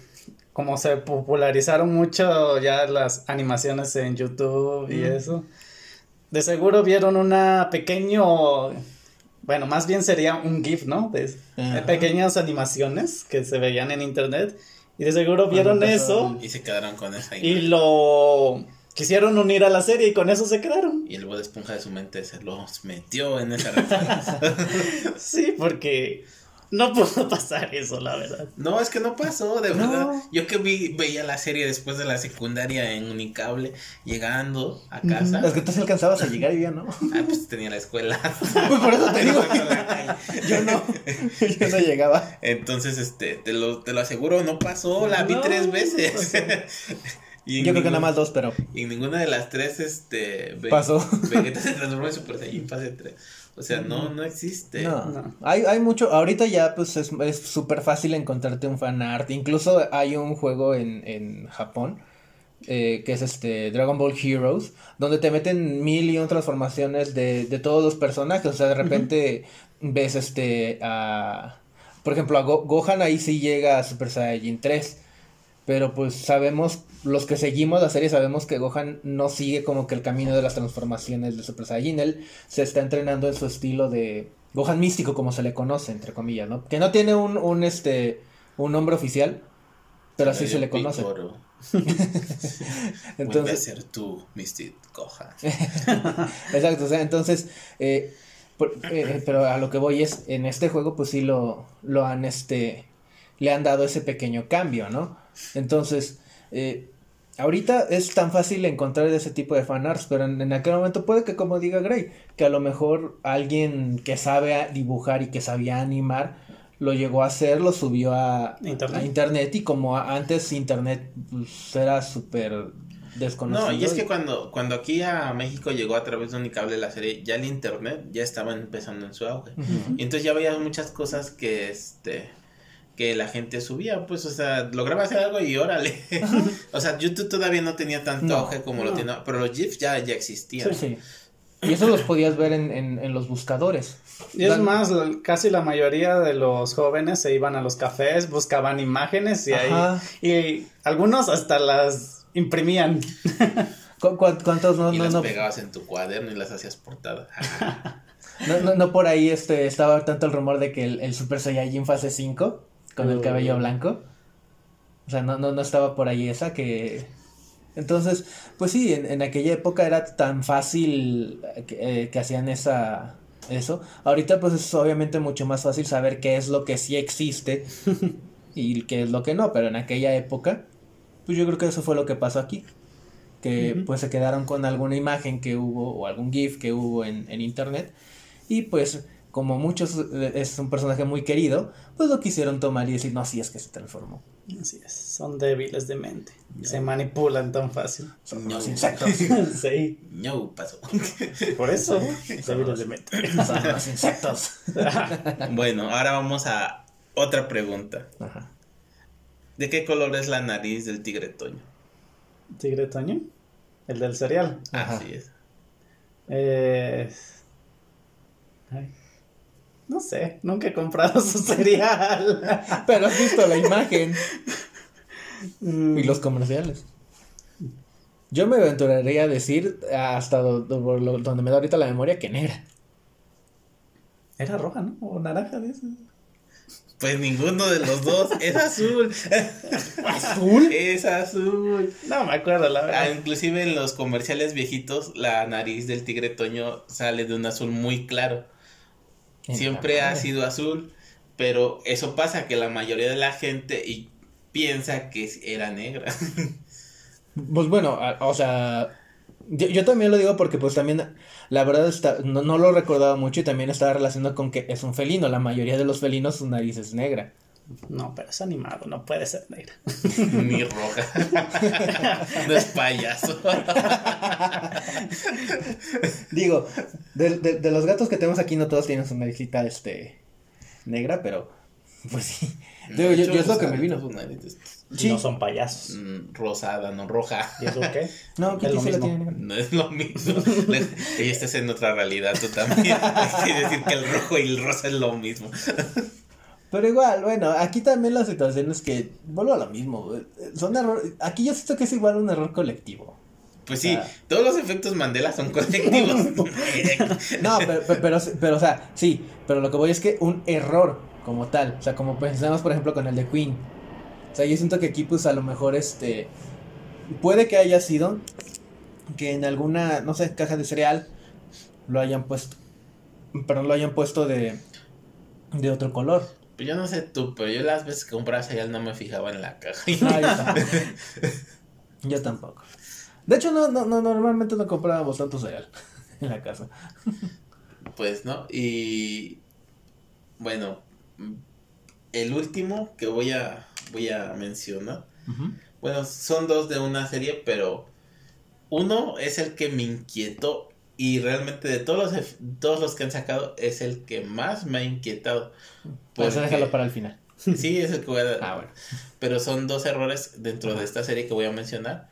como se popularizaron mucho ya las animaciones en YouTube y Mm. eso, de seguro vieron una pequeño, bueno, más bien sería un GIF, ¿no? De, pequeñas animaciones que se veían en internet y de seguro vieron eso y se quedaron con esa y imagen. lo quisieron unir a la serie y con eso se quedaron. Y el Bob Esponja de su mente se los metió en esa referencia. Sí, porque no pudo pasar eso, la verdad. no, es que no pasó, de No. verdad. Yo que vi, veía la serie después de la secundaria en Unicable, llegando a casa. Es que tú alcanzabas a llegar y yo no. Ah, pues tenía la escuela. Pues por eso te digo, yo no, yo no llegaba. Entonces, este, te lo, te lo aseguro, no pasó, la vi tres veces. Y Yo creo que nada más dos, pero Y en ninguna de las tres, este, Ve- Pasó. Vegeta se transformó en Super Saiyan fase 3. O sea, no, no existe. No, No. Hay, hay mucho, ahorita ya pues es es súper fácil encontrarte un fanart, incluso hay un juego en, en Japón eh, que es este Dragon Ball Heroes, donde te meten mil y un transformaciones de, de todos los personajes, o sea, de repente ves este a, por ejemplo, a Go- Gohan ahí sí llega a Super Saiyajin 3, pero pues sabemos, los que seguimos la serie sabemos que Gohan no sigue como que el camino de las transformaciones de Super Saiyajin, él se está entrenando en su estilo de Gohan místico como se le conoce, entre comillas, ¿no? Que no tiene un, un este, un nombre oficial, pero así se le conoce. Picoro. Vuelve a Entonces, ser tú, Mr. Gohan. Exacto, o sea, entonces, eh, por- eh, pero a lo que voy es, en este juego pues sí lo, lo han, este, le han dado ese pequeño cambio, ¿no? Entonces, eh, ahorita es tan fácil encontrar ese tipo de fanarts, pero en, en aquel momento puede que, como diga Gray, que a lo mejor alguien que sabe dibujar y que sabía animar, lo llegó a hacer, lo subió a Internet. a internet y como a- antes internet pues, era súper desconocido. No, y es que cuando, cuando aquí a México llegó a través de Unicable la serie, ya el internet ya estaba empezando en su auge. Y entonces ya veías muchas cosas que este que la gente subía, pues, o sea, lograba hacer algo y órale. o sea, YouTube todavía no tenía tanto No, auge como lo tiene, pero los GIFs ya, ya existían. Sí, sí. Y eso los podías ver en, en, en los buscadores. Y es más, casi la mayoría de los jóvenes se iban a los cafés, buscaban imágenes y Ajá. ahí. Y algunos hasta las imprimían. ¿Cu- cu- ¿Cuántos no, y no, las no, pegabas en tu cuaderno y las hacías portada. no, no, no por ahí este, estaba tanto el rumor de que el, el Super Saiyajin fase 5 con el cabello blanco? O sea, no, no, no estaba por ahí esa que... Entonces, pues sí, en, en aquella época era tan fácil que, eh, que hacían esa eso. Ahorita pues es obviamente mucho más fácil saber qué es lo que sí existe y qué es lo que no, pero en aquella época, pues yo creo que eso fue lo que pasó aquí. Que pues se quedaron con alguna imagen que hubo o algún GIF que hubo en, en internet y pues como muchos eh, es un personaje muy querido, pues lo quisieron tomar y decir, no, sí es que se transformó. Así es, son débiles de mente. Se manipulan tan fácil. Son No. los insectos. sí, No pasó. por eso, débiles de mente. Son los insectos. bueno, ahora vamos a otra pregunta. Ajá. ¿De qué color es la nariz del tigre Toño? Tigre Toño, el del cereal. Ajá. Así es. Eh, ay, no sé, nunca he comprado su cereal. Pero has visto la imagen Mm, y los comerciales. Yo me aventuraría a decir hasta do- do- por lo- donde me da ahorita la memoria que negra. Era roja, ¿no? O naranja de eso. Pues ninguno de los dos es azul. ¿Azul? Es azul. No me acuerdo, la Ah, verdad. inclusive en los comerciales viejitos, la nariz del tigre Toño sale de un azul muy claro. Siempre ha sido azul, pero eso pasa que la mayoría de la gente y piensa que era negra. Pues bueno, o sea, yo, yo también lo digo porque pues también la verdad está, no, no lo recordaba mucho y también estaba relacionado con que es un felino. La mayoría de los felinos su nariz es negra. No, pero es animado, no puede ser negra. Ni roja. no es payaso. Digo, de, de- de los gatos que tenemos aquí no todos tienen su naricita este negra, pero pues sí. Digo, yo, yo es lo que me vino. Es, Sí. No son payasos. mm, rosada, no roja. ¿Y eso qué? No, Es Kitty lo mismo. tiene. No es lo mismo. Ella está en otra realidad, tú también. Quiere decir que el rojo y el rosa es lo mismo. Pero igual, bueno, aquí también la situación es que vuelvo a lo mismo. Son error, aquí yo siento que es igual un error colectivo. Pues sí, Ah. todos los efectos Mandela son colectivos. No, pero, pero, pero, pero, o sea, sí, pero lo que voy es que un error como tal, o sea, como pensamos por ejemplo con el de Queen. O sea, yo siento que aquí pues a lo mejor este, puede que haya sido que en alguna, no sé, caja de cereal lo hayan puesto, pero lo hayan puesto de, de otro color. Pues yo no sé tú, pero yo las veces que compraba cereal no me fijaba en la caja. No, yo tampoco. Yo tampoco. De hecho, no, no, no, normalmente no comprábamos tanto cereal en la casa. Pues no, y bueno, el último que voy a voy a mencionar. Bueno, son dos de una serie, pero uno es el que me inquietó Y realmente de todos los, todos los que han sacado es el que más me ha inquietado. Pues Porque- déjalo para el final. Sí, es el que voy a dar. Ah, bueno. Pero son dos errores dentro de esta serie que voy a mencionar.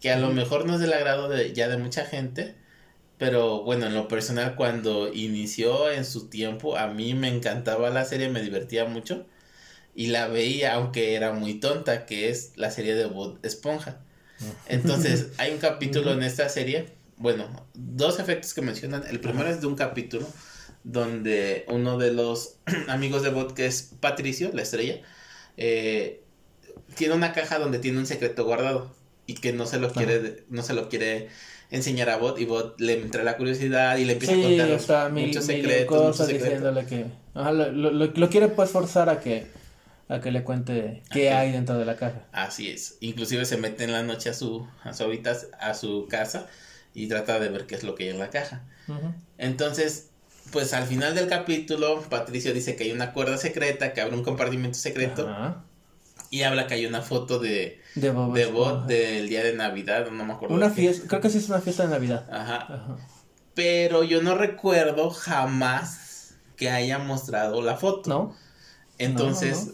Que a lo mejor no es del agrado de, ya de mucha gente. Pero bueno, en lo personal, cuando inició en su tiempo, a mí me encantaba la serie, me divertía mucho. Y la veía, aunque era muy tonta, que es la serie de Bob Esponja. Entonces, hay un capítulo en esta serie, bueno, dos efectos que mencionan. El primero es de un capítulo donde uno de los amigos de Bot, que es Patricio, la estrella, eh, tiene una caja donde tiene un secreto guardado y que no se lo quiere, no se lo quiere enseñar a Bot y Bot le entra la curiosidad y le empieza a Sí, contar está mil, muchos mil secretos, muchos cosas secretos. diciéndole que... Ajá, lo, lo, lo- quiere pues forzar a que, a que le cuente qué Ajá. hay dentro de la caja. Así es. Inclusive se mete en la noche a su a su habitas- a su casa y trata de ver qué es lo que hay en la caja. Entonces, pues al final del capítulo, Patricio dice que hay una cuerda secreta, que abre un compartimento secreto y habla que hay una foto de, De Bob de del día de Navidad, no me acuerdo. Una fiesta, creo que sí es una fiesta de Navidad. Ajá. Ajá. Pero yo no recuerdo jamás que haya mostrado la foto. ¿No? Entonces, No,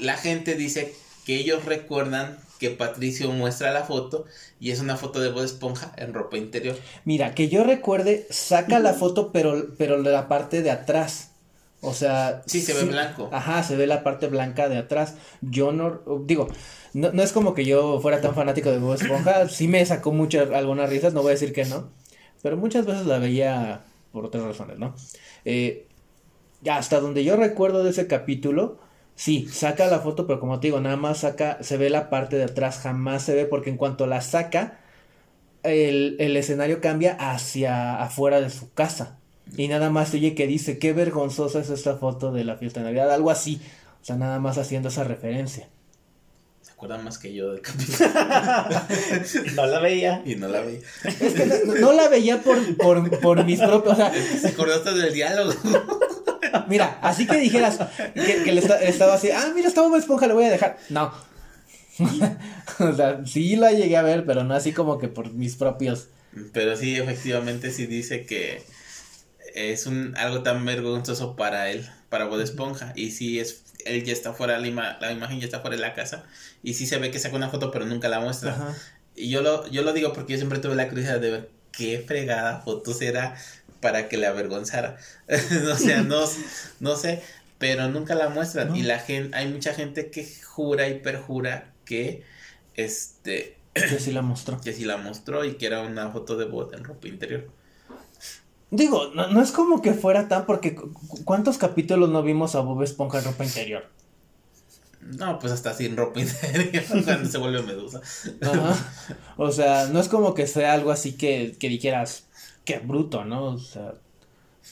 la gente dice que ellos recuerdan que Patricio muestra la foto y es una foto de Bob Esponja en ropa interior. Mira, que yo recuerde, saca la foto, pero, pero de la parte de atrás. O sea. Sí, se ve blanco. Ajá, se ve la parte blanca de atrás. Yo no. Digo, no, no es como que yo fuera tan fanático de Bob Esponja. Sí me sacó muchas, algunas risas, no voy a decir que no. Pero muchas veces la veía por otras razones, ¿no? Eh, ya hasta donde yo recuerdo de ese capítulo, sí, saca la foto, pero como te digo, nada más saca, se ve la parte de atrás, jamás se ve, porque en cuanto la saca, el, el escenario cambia hacia afuera de su casa. Y nada más oye que dice, qué vergonzosa es esta foto de la fiesta de Navidad, algo así. O sea, nada más haciendo esa referencia. ¿Se acuerdan más que yo del capítulo? No la veía. y no la vi. Es que no, no la veía por, por, por mis propios, o sea, ¿Se acordaste del diálogo? Mira, así que dijeras que, que le esta- estaba así, ah, mira, está Bob Esponja, le voy a dejar. No. o sea, sí la llegué a ver, pero no así como que por mis propios. Pero sí, efectivamente, sí dice que es un algo tan vergonzoso para él, para Bob Esponja. Y sí, es, él ya está fuera, la, ima- la imagen ya está fuera de la casa. Y sí se ve que saca una foto, pero nunca la muestra. Ajá. Y yo lo, yo lo digo porque yo siempre tuve la curiosidad de ver qué fregada fotos era para que le avergonzara. o sea, no, no sé, pero nunca la muestran. No. Y la gente, hay mucha gente que jura y perjura que este Que sí la mostró. que sí la mostró y que era una foto de bot en ropa interior. Digo, no, no es como que fuera tan, porque cu- cu- ¿cuántos capítulos no vimos a Bob Esponja en ropa interior? No, pues hasta sin ropa interior cuando se vuelve medusa. Ajá. O sea, no es como que sea algo así que, que dijeras, qué bruto, ¿no? O sea,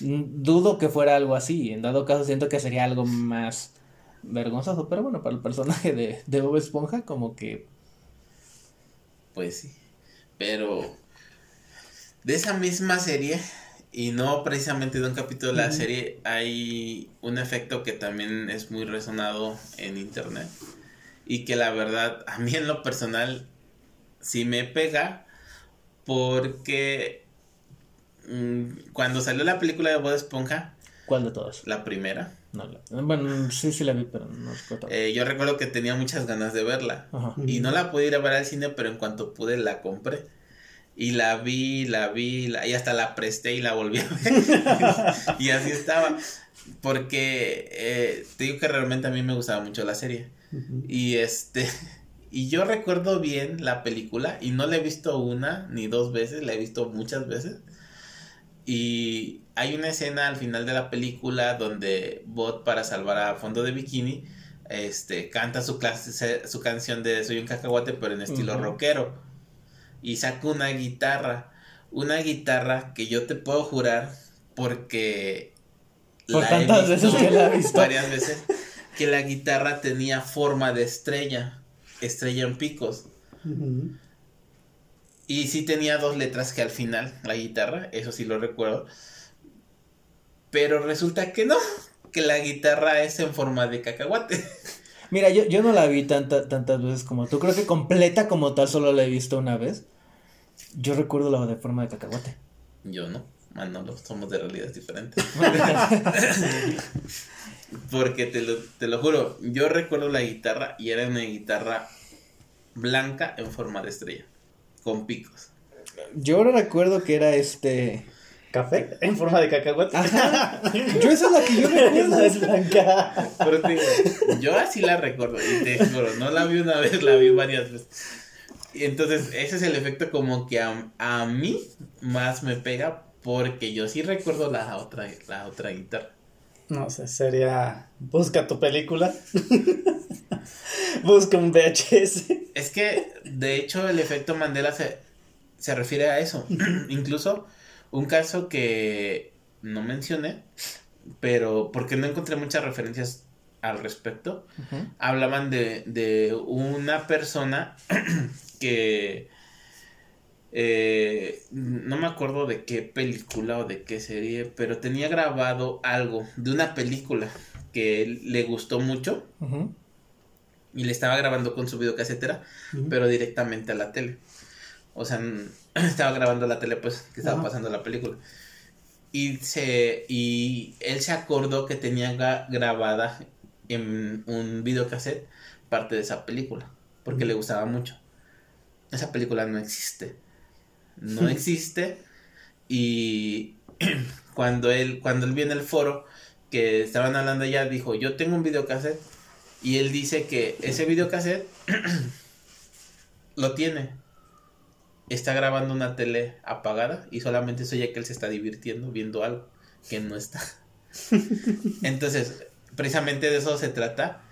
dudo que fuera algo así. En dado caso, siento que sería algo más vergonzoso. Pero bueno, para el personaje de, de Bob Esponja, como que. Pues sí. Pero de esa misma serie, y no precisamente de un capítulo de la serie, hay un efecto que también es muy resonado en internet. Y que la verdad, a mí en lo personal, sí me pega. Porque cuando salió la película de Bob Esponja, ¿Cuál de todos? la primera, No, la- bueno, sí, sí la vi, pero no recuerdo. eh, yo recuerdo que tenía muchas ganas de verla. Ajá. Y no la pude ir a ver al cine, pero en cuanto pude la compré. Y la vi, la vi, la- y hasta la presté y la volví a ver. y así estaba. Porque eh, te digo que realmente a mí me gustaba mucho la serie. Y este. Y yo recuerdo bien la película. Y no la he visto una ni dos veces, la he visto muchas veces. Y hay una escena al final de la película donde Bot, para salvar a Fondo de Bikini, este, canta su, clase, su canción de Soy un cacahuate, pero en estilo rockero. Y saca una guitarra. Una guitarra que yo te puedo jurar porque Por la he tantas visto veces que la he visto. varias veces que la guitarra tenía forma de estrella, estrella en picos. Y sí tenía dos letras que al final, la guitarra, eso sí lo recuerdo. Pero resulta que no, que la guitarra es en forma de cacahuate. Mira, yo, yo no la vi tanta, tantas veces como tú. Creo que completa como tal solo la he visto una vez. Yo recuerdo la de forma de cacahuate. Yo no, Manolo, somos de realidades diferentes. Porque te lo, te lo juro, yo recuerdo la guitarra y era una guitarra blanca en forma de estrella, con picos. Yo recuerdo que era este. ¿Café? En forma de cacahuate. Ajá. Yo esa es la que yo recuerdo. Esa es blanca. Pero te digo, yo así la recuerdo y te juro, no la vi una vez, la vi varias veces. Y entonces ese es el efecto como que a, a mí más me pega porque yo sí recuerdo la otra, la otra guitarra. No sé, sería. Busca tu película. Busca un VHS. Es que, de hecho, el efecto Mandela se, se refiere a eso. Incluso un caso que no mencioné, pero porque no encontré muchas referencias al respecto, hablaban de, de una persona que eh, no me acuerdo de qué película o de qué serie, pero tenía grabado algo de una película que le gustó mucho y le estaba grabando con su videocasetera, pero directamente a la tele. O sea, estaba grabando la tele, pues, que estaba pasando la película. Y se y él se acordó que tenía grabada en un videocassette parte de esa película, porque le gustaba mucho. Esa película no existe. No existe y cuando él cuando él vio en el foro que estaban hablando ya dijo, "Yo tengo un videocassette" y él dice que ese videocassette lo tiene. Está grabando una tele apagada y solamente se oye que él se está divirtiendo viendo algo que no está. Entonces, precisamente de eso se trata.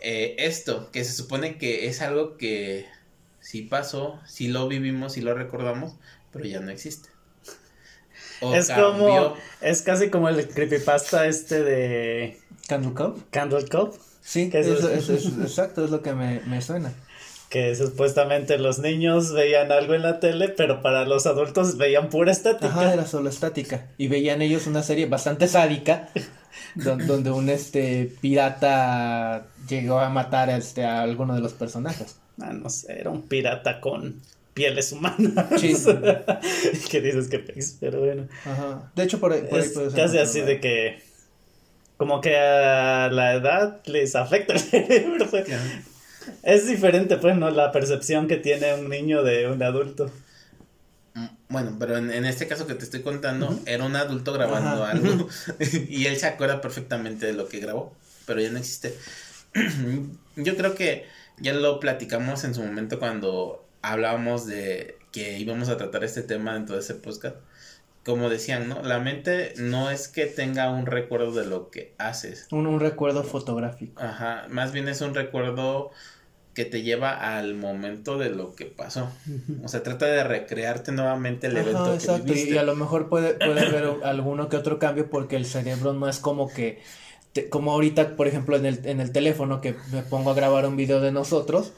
eh, esto, que se supone que es algo que sí pasó, sí lo vivimos, sí lo recordamos, pero ya no existe. O es cambió. como. Es casi como el creepypasta este de. Candle Cup. Candle Cove. Sí, exacto, es lo que me, me suena. Que supuestamente los niños veían algo en la tele, pero para los adultos veían pura estática. Ajá, era solo estática. Y veían ellos una serie bastante sádica, don- donde un este pirata llegó a matar a, este, a alguno de los personajes. Ah, no sé, era un pirata con pieles humanas. Sí. ¿Qué dices que pez? Pero bueno. Ajá. De hecho, por ahí, por ahí es puede ser casi así de que. Como que a la edad les afecta el cerebro. pues. Es diferente, pues, ¿no? La percepción que tiene un niño de un adulto. Mm, Bueno, pero en, en este caso que te estoy contando, era un adulto grabando Ajá. algo y él se acuerda perfectamente de lo que grabó, pero ya no existe. Yo creo que ya lo platicamos en su momento cuando hablábamos de que íbamos a tratar este tema dentro de ese podcast. Como decían, ¿no? La mente no es que tenga un recuerdo de lo que haces. Un, un recuerdo fotográfico. Ajá, más bien es un recuerdo que te lleva al momento de lo que pasó. O sea, trata de recrearte nuevamente el evento Ajá, que exacto. Y, viviste. y a lo mejor puede, puede haber alguno que otro cambio porque el cerebro no es como que, como ahorita, por ejemplo, en el, en el teléfono que me pongo a grabar un video de nosotros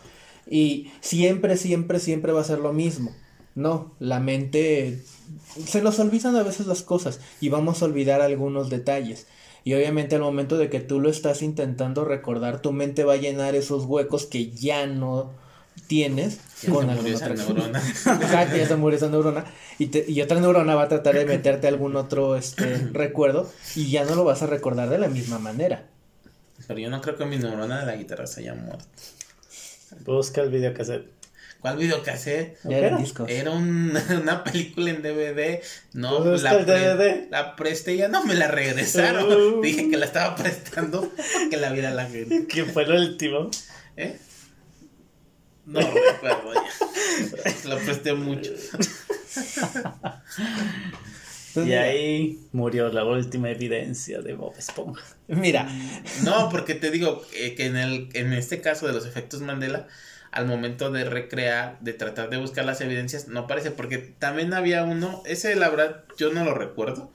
y siempre, siempre, siempre va a ser lo mismo. No, la mente se nos olvidan a veces las cosas y vamos a olvidar algunos detalles. Y obviamente al momento de que tú lo estás intentando recordar, tu mente va a llenar esos huecos que ya no tienes Ya con alguna otra neurona. Exacto, ya se murió esa neurona. Y, te- y otra neurona va a tratar de meterte algún otro este, recuerdo y ya no lo vas a recordar de la misma manera. Pero yo no creo que mi neurona de la guitarra se haya muerto. Busca el videocassette. ¿Cuál videocassette? Ya ¿Qué eran era? discos. Era un- una película en DVD. No, Pues la, pre- DVD. la presté y ya no me la regresaron. Uh. Dije que la estaba prestando que la viera la gente. ¿Quién fue el último? ¿Eh? No recuerdo ya. Lo presté mucho. Entonces, y ahí murió la última evidencia de Bob Esponja. Mira, No, porque te digo eh, que en, el, en este caso de los efectos Mandela, al momento de recrear, de tratar de buscar las evidencias, no aparece, porque también había uno, ese la verdad yo no lo recuerdo,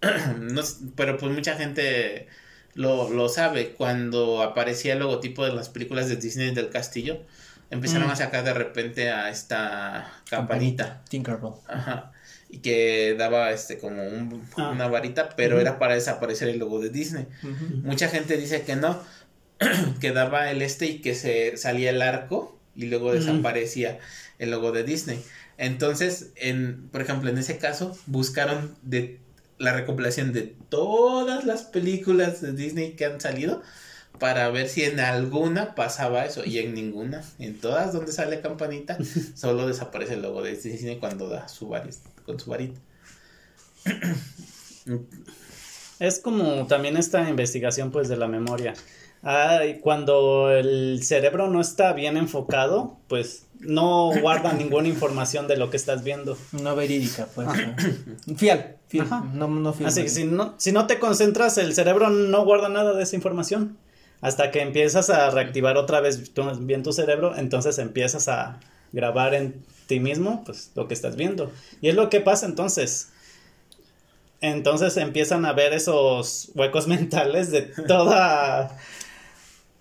no pero pues mucha gente lo, lo sabe, cuando aparecía el logotipo de las películas de Disney del castillo, empezaron Mm. a sacar de repente a esta campanita. Tinkerbell. Ajá. Y que daba este como un- Ah. una varita, pero era para desaparecer el logo de Disney. Mucha gente dice que no, que daba el este y que se salía el arco y luego desaparecía el logo de Disney. Entonces, en, por ejemplo, en ese caso, buscaron de la recopilación de todas las películas de Disney que han salido para ver si en alguna pasaba eso y en ninguna, en todas donde sale campanita, solo desaparece el logo de Disney cuando da su varita, con su varita. Es como también esta investigación pues de la memoria. cuando el cerebro no está bien enfocado, pues no guarda ninguna información de lo que estás viendo. No verídica, pues. fiel, fiel. No, no fiel. Así que si no, si no te concentras, el cerebro no guarda nada de esa información. Hasta que empiezas a reactivar otra vez bien tu cerebro, entonces empiezas a grabar en ti mismo pues lo que estás viendo. Y es lo que pasa entonces. Entonces empiezan a ver esos huecos mentales de toda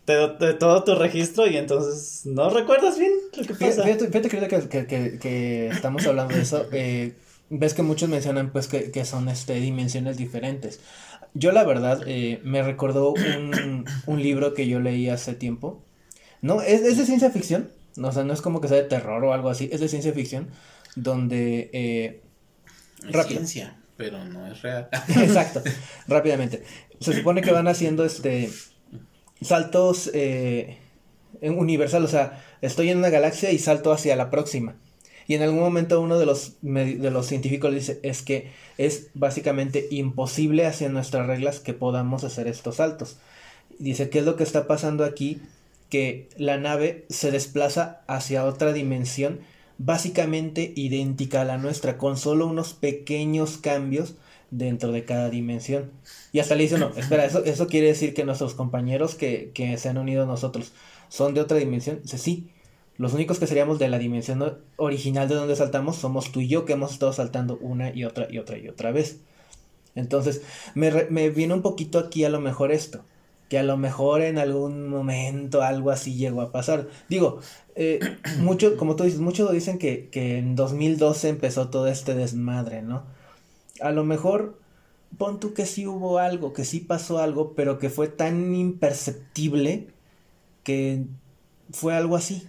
de, todo tu registro y entonces no recuerdas bien lo que pasa. Fíjate, que, que, estamos hablando de eso. Eh, ves que muchos mencionan pues que, que son este, dimensiones diferentes. Yo la verdad eh, me recordó un, un, libro que yo leí hace tiempo. No, es, es, de ciencia ficción. O sea, no es como que sea de terror o algo así. Es de ciencia ficción. Donde... Eh, es ciencia, pero no es real. Exacto. rápidamente. Se supone que van haciendo este saltos eh, universal. O sea, estoy en una galaxia y salto hacia la próxima. Y en algún momento uno de los, de los científicos dice es que es básicamente imposible hacia nuestras reglas que podamos hacer estos saltos. Dice, ¿qué es lo que está pasando aquí? Que la nave se desplaza hacia otra dimensión básicamente idéntica a la nuestra, con solo unos pequeños cambios dentro de cada dimensión. Y hasta le dice, no, espera, eso, eso quiere decir que nuestros compañeros que, que se han unido a nosotros son de otra dimensión. Dice, sí, los únicos que seríamos de la dimensión original de donde saltamos somos tú y yo que hemos estado saltando una y otra y otra y otra vez. Entonces, me, me viene un poquito aquí a lo mejor esto. Que a lo mejor en algún momento algo así llegó a pasar. Digo, eh, mucho, como tú dices, muchos dicen que, que en 2012 empezó todo este desmadre, ¿no? A lo mejor, pon tú que sí hubo algo, que sí pasó algo, pero que fue tan imperceptible que fue algo así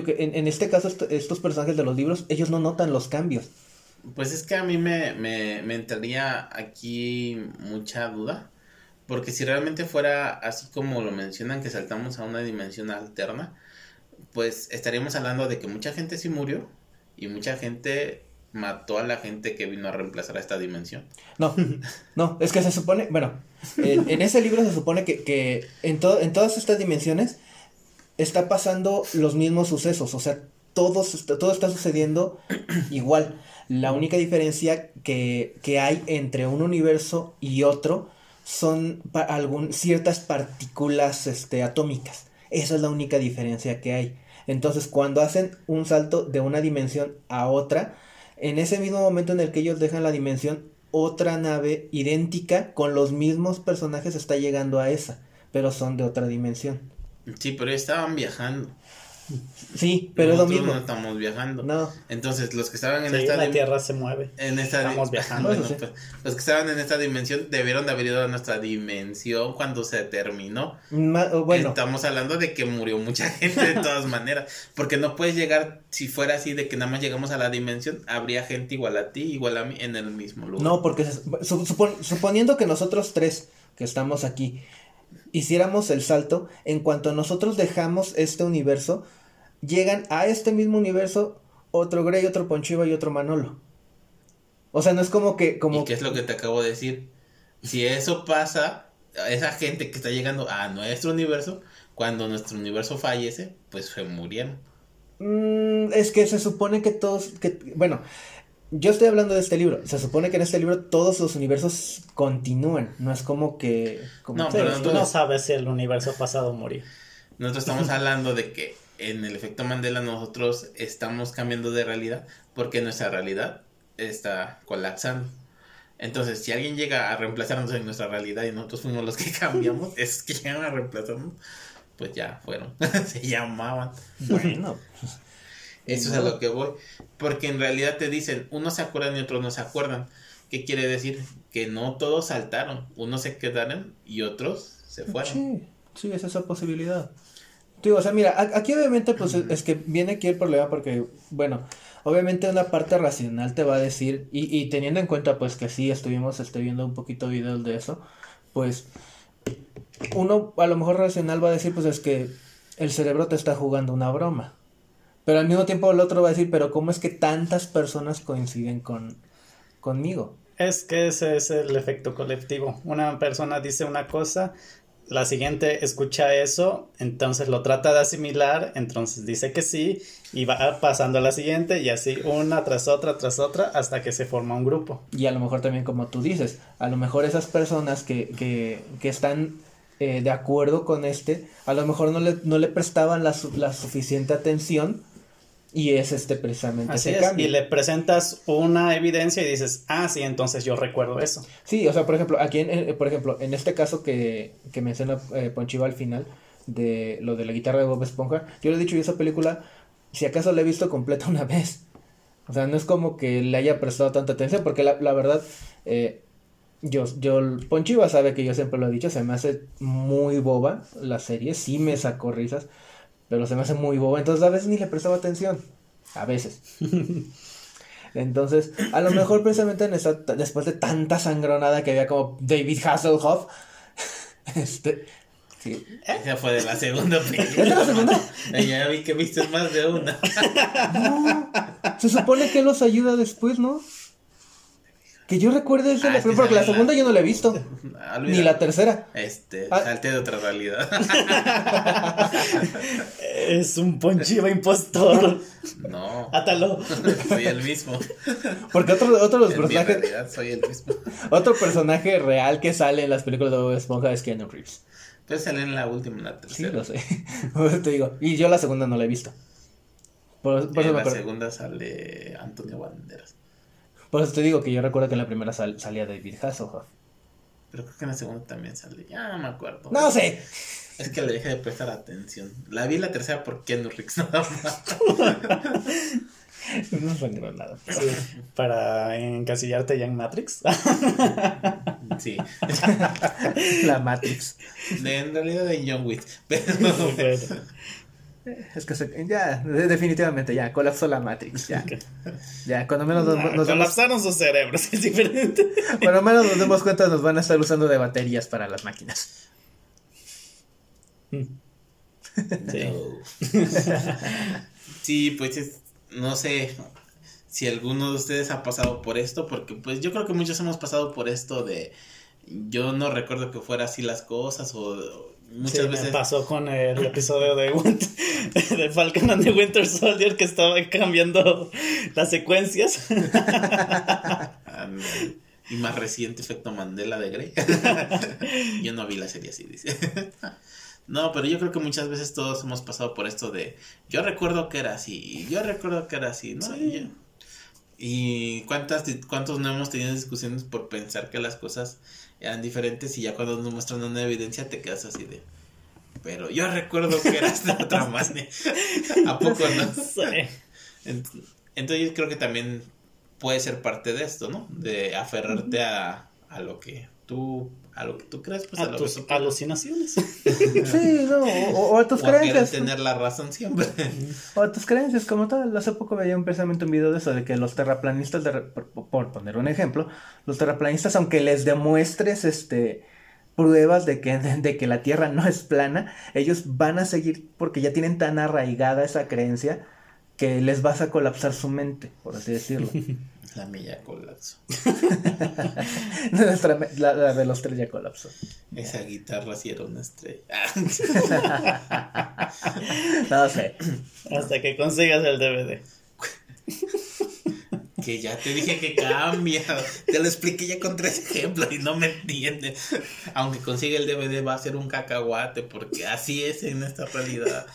que en, este caso estos personajes de los libros, ellos no notan los cambios. Pues es que a mí me, me, me entraría aquí mucha duda. Porque si realmente fuera así como lo mencionan, que saltamos a una dimensión alterna, pues estaríamos hablando de que mucha gente sí murió y mucha gente mató a la gente que vino a reemplazar a esta dimensión. No, no, es que se supone, bueno, en, ese libro se supone que, que en, en todas estas dimensiones está pasando los mismos sucesos, o sea, todo, todo está sucediendo igual. La única diferencia que, que hay entre un universo y otro son algún, ciertas partículas este, atómicas. Esa es la única diferencia que hay. Entonces, cuando hacen un salto de una dimensión a otra, en ese mismo momento en el que ellos dejan la dimensión, otra nave idéntica con los mismos personajes está llegando a esa, pero son de otra dimensión. Sí, pero estaban viajando. Sí, pero es lo mismo. no estamos viajando. No. Entonces, los que estaban en esta la Tierra se mueve. En esta Estamos viajando. Pues, los que estaban en esta dimensión debieron de haber ido a nuestra dimensión cuando se terminó. bueno. Estamos hablando de que murió mucha gente de todas maneras. Porque no puedes llegar, si fuera así, de que nada más llegamos a la dimensión, habría gente igual a ti, igual a mí, en el mismo lugar. No, porque suponiendo que nosotros tres que estamos aquí hiciéramos el salto, en cuanto nosotros dejamos este universo, llegan a este mismo universo otro Grey, otro Ponchiva y otro Manolo. O sea, no es como que... Como... ¿Y qué es lo que te acabo de decir? Si eso pasa, esa gente que está llegando a nuestro universo, cuando nuestro universo fallece, pues se murieron. Mm, es que se supone que todos, que, bueno, yo estoy hablando de este libro. Se supone que en este libro todos los universos continúan. No es como que. no, pero tú no sabes si el universo pasado murió. Nosotros estamos hablando de que en el efecto Mandela nosotros estamos cambiando de realidad porque nuestra realidad está colapsando. Entonces, si alguien llega a reemplazarnos en nuestra realidad y nosotros fuimos los que cambiamos, es que llegan a reemplazarnos, pues ya fueron. Se llamaban. Bueno. Eso es a lo que voy. Porque en realidad te dicen, unos se acuerdan y otros no se acuerdan. ¿Qué quiere decir? Que no todos saltaron. Unos se quedaron y otros se fueron. Sí, sí, es esa posibilidad. Tío, o sea, mira, aquí obviamente pues es- es que viene aquí el problema porque, bueno, obviamente una parte racional te va a decir, y, y teniendo en cuenta pues que sí estuvimos este, viendo un poquito videos de eso, pues uno a lo mejor racional va a decir pues es que el cerebro te está jugando una broma. Pero al mismo tiempo el otro va a decir, pero ¿cómo es que tantas personas coinciden con conmigo? Es que ese es el efecto colectivo. Una persona dice una cosa, la siguiente escucha eso, entonces lo trata de asimilar, entonces dice que sí, y va pasando a la siguiente, y así una tras otra, tras otra, hasta que se forma un grupo. Y a lo mejor también como tú dices, a lo mejor esas personas que, que, que están eh, de acuerdo con este, a lo mejor no le, no le prestaban la, la suficiente atención y es este precisamente Así ese es, cambio. y le presentas una evidencia y dices, ah, sí, entonces yo recuerdo eso. Sí, o sea, por ejemplo, aquí, en, en- por ejemplo, en este caso que, que menciona eh, Ponchiva al final, de lo de la guitarra de Bob Esponja, yo le he dicho, yo esa película, si acaso la he visto completa una vez. O sea, no es como que le haya prestado tanta atención, porque la, la verdad, eh, yo, yo, Ponchiva sabe que yo siempre lo he dicho, se me hace muy boba la serie, sí me sacó risas, pero se me hace muy boba, entonces a veces ni le prestaba atención, a veces. Entonces, a lo mejor precisamente en esta, después de tanta sangronada que había como David Hasselhoff, este, sí, Esa fue de la segunda ¿Es de película. la segunda? Ya vi que viste más de una. se supone que los ayuda después, ¿no? Que yo recuerde es de Ah, la primera, porque la segunda yo no la he visto, Ah, ni la tercera. Este, Ah. salte de otra realidad. Es un ponchiva impostor. no, Átalo. soy el mismo. Porque otro, otro de los En mi personajes, realidad soy el mismo. otro personaje real que sale en las películas de Bob Esponja es Keanu Reeves. Pero sale en la última, en la Sí, tercera. lo sé. Te digo. Y yo la segunda no la he visto. Por, por en la segunda sale Antonio Banderas. Por eso te digo que yo recuerdo que en la primera sal- salía David Hasselhoff. Pero creo que en la segunda también sale. Ya no me acuerdo. No sé. Es que le dejé de prestar atención. La vi la tercera por Keanu Reeves nada más. No sangró nada. Sí, para encasillarte ya en Matrix. Sí. La Matrix. De, en realidad de John Wick. Pero Bueno, Es que se- ya, de- definitivamente ya, colapsó la Matrix. Ya, ya cuando menos nos, nah, nos colapsaron sus cerebros, es diferente. cuando menos nos demos cuenta nos van a estar usando de baterías para las máquinas. Sí. Sí, pues es- no sé si alguno de ustedes ha pasado por esto, porque pues yo creo que muchos hemos pasado por esto de yo no recuerdo que fuera así las cosas o muchas Sí, veces me pasó con el episodio de, de Falcon and the Winter Soldier que estaba cambiando las secuencias. Ándale. y más reciente efecto Mandela de Grey. yo no vi la serie así, dice. No, pero yo creo que muchas veces todos hemos pasado por esto de yo recuerdo que era así, yo recuerdo que era así, ¿no? Sí. Y, yo- y cuántas cuántos no hemos tenido discusiones por pensar que las cosas eran diferentes y ya cuando nos muestran una evidencia te quedas así de pero yo recuerdo que eras de otra manera. ¿A poco no? Sí. Ent- Entonces yo creo que también puede ser parte de esto, ¿no? De aferrarte a, a lo que tú a lo que tú crees, pues a, A tus alucinaciones. Sí, no, o, o a tus O creencias. tener la razón siempre. O a tus creencias como tal. Hace poco veía un, precisamente un video de eso, de que los terraplanistas, de re- por, por poner un ejemplo, los terraplanistas, aunque les demuestres este pruebas de que, de que la Tierra no es plana, ellos van a seguir porque ya tienen tan arraigada esa creencia que les vas a colapsar su mente, por así decirlo. La milla colapso. Nuestra me- la, la de los tres ya colapsó. Esa guitarra sí era una estrella. No sé. Hasta que consigas el DVD. que ya te dije que cambia. Te lo expliqué ya con tres ejemplos y no me entiendes. Aunque consiga el DVD va a ser un cacahuate porque así es en esta realidad.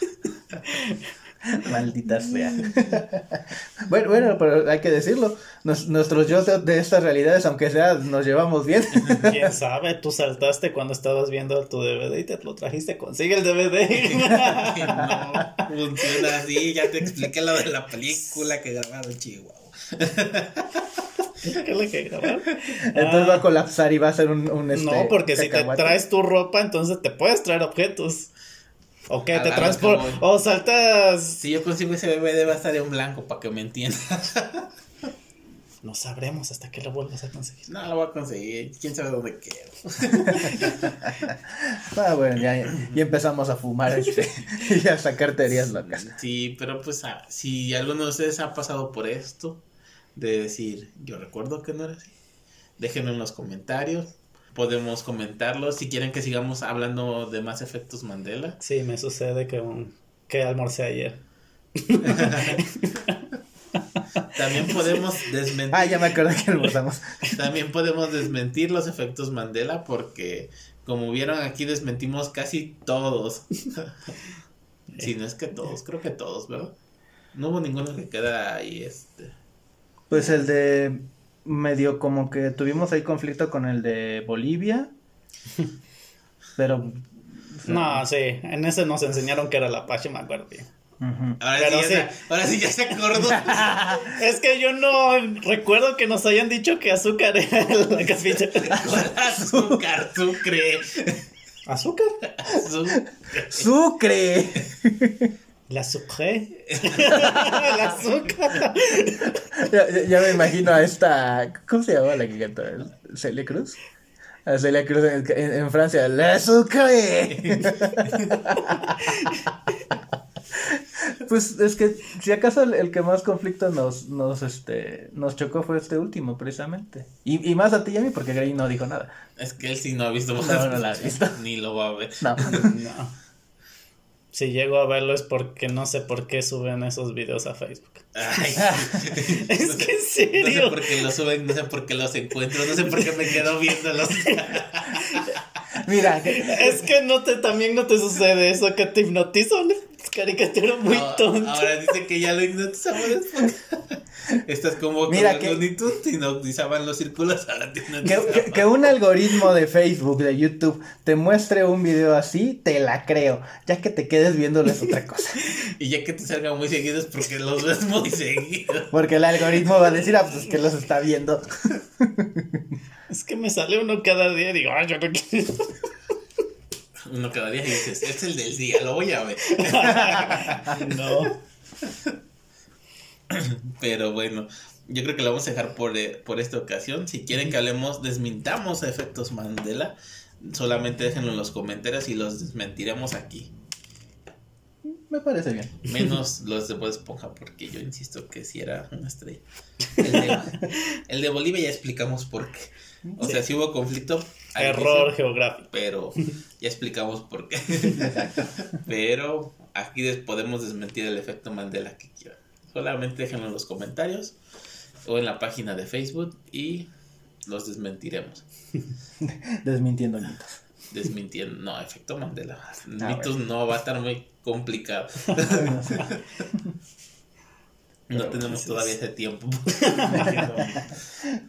Maldita sea. bueno, bueno, pero hay que decirlo. Nos- nuestros yo de, de estas realidades, aunque sea, nos llevamos bien. Quién sabe, tú saltaste cuando estabas viendo tu DVD y te lo trajiste. Consigue el DVD. No funciona así. Ya te expliqué lo de la película que grabaron en Chihuahua. ¿Qué es lo que grabar? Entonces va a colapsar y va a ser un, un este, no, porque si te traes tu ropa, entonces te puedes traer objetos. ¿O qué? A ¿Te transportas? que. ¿O saltas? Si yo consigo ese bebé, debe estar en blanco para que me entienda. No sabremos hasta que lo vuelvas a conseguir. No lo voy a conseguir. Quién sabe dónde quedo. Ah, bueno, ya, ya empezamos a fumar este, y a sacar teorías locas. Sí, pero pues ah, si alguno de ustedes ha pasado por esto, de decir, yo recuerdo que no era así, déjenlo en los comentarios. Podemos comentarlo. Si quieren que sigamos hablando de más efectos Mandela. Sí, me sucede que, un, que almorcé ayer. También podemos desmentir. Ah, ya me acuerdo que almorzamos. También podemos desmentir los efectos Mandela porque, como vieron aquí, desmentimos casi todos. si no es que todos, creo que todos, ¿verdad? No hubo ninguno que queda ahí, este. Pues el de medio como que tuvimos ahí conflicto con el de Bolivia. Pero. No, sí, en ese nos enseñaron que era la Apache, me acuerdo. Ahora, Pero sí, sí. ya Se, ahora sí ya se acordó. Es que yo no recuerdo que nos hayan dicho que azúcar era la capilla. azúcar, sucre. ¿Azúcar? Azúcar. ¡Sucre! La sucré. la azúcar. ya, ya- ya me imagino a esta. ¿Cómo se llama la que cantó? ¿Celia Cruz? A Celia Cruz en, en- en Francia. ¡La sucre! Pues es que si acaso el, el que más conflicto nos, nos, este, nos chocó fue este último, precisamente. Y, y más a ti y a mí, porque Gray no dijo nada. Es que él sí no ha visto. No, no la ha visto. Ni lo va a ver. No. No. Si llego a verlo es porque no sé por qué suben esos videos a Facebook. Ay. Es que en No sé por qué los suben, no sé por qué los encuentro, no sé por qué me quedo viéndolos. Mira, Es que no te, también no te sucede eso que te hipnotiza una caricatura muy No, tonta. Ahora dice que ya lo hipnotizamos después. Estás como Mira que- hipnotizaban los círculos, ahora te que, que- que un algoritmo de Facebook, de YouTube, te muestre un video así, te la creo. Ya que te quedes viéndolo es otra cosa. Y ya que te salgan muy seguidos porque los ves muy seguidos. Porque el algoritmo va a decir, ah, pues es que los está viendo. Es que me sale uno cada día y digo, ay, yo no quiero. Uno cada día y dices, es el del día, lo voy a ver. No. Pero bueno, yo creo que lo vamos a dejar por, eh, por esta ocasión. Si quieren que hablemos, desmintamos efectos Mandela, solamente déjenlo en los comentarios y los desmentiremos aquí. Me parece bien. Menos los de Bob Esponja, porque yo insisto que sí era una estrella. El de, el de Bolivia ya explicamos por qué. O sea, si hubo conflicto. Error geográfico. Pero ya explicamos por qué. Pero aquí podemos desmentir el efecto Mandela que quieran. Solamente déjenlo en los comentarios o en la página de Facebook y los desmentiremos. Desmintiendo mitos. Desmintiendo. No, efecto Mandela. Ah, Mitos no, va a estar muy complicado. No Pero, tenemos todavía es- ese tiempo.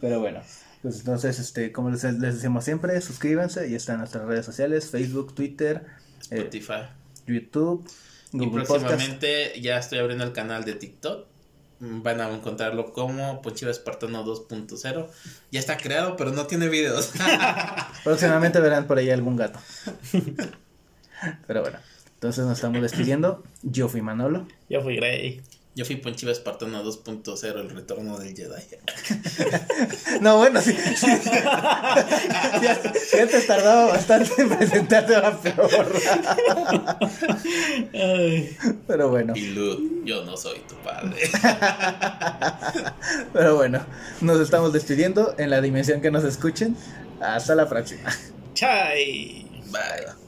Pero bueno, pues entonces, este, como les, les decimos siempre, suscríbanse y están en nuestras redes sociales, Facebook, Twitter, eh, Spotify. Y Podcast. próximamente ya estoy abriendo el canal de TikTok. Mm, Van a encontrarlo como Ponchiva Espartano 2.0. Ya está creado, pero no tiene videos. Próximamente verán por ahí algún gato. Pero bueno, entonces nos estamos despidiendo. Yo fui Manolo. Yo fui Grey. Yo fui Ponchiva Espartano 2.0, el retorno del Jedi. No, bueno, sí. ya, ya te tardaba bastante en presentarte a peor. Pero bueno, Y Luke, yo no soy tu padre. pero bueno, nos estamos despidiendo en la dimensión que nos escuchen. Hasta la próxima. Chai. Bye.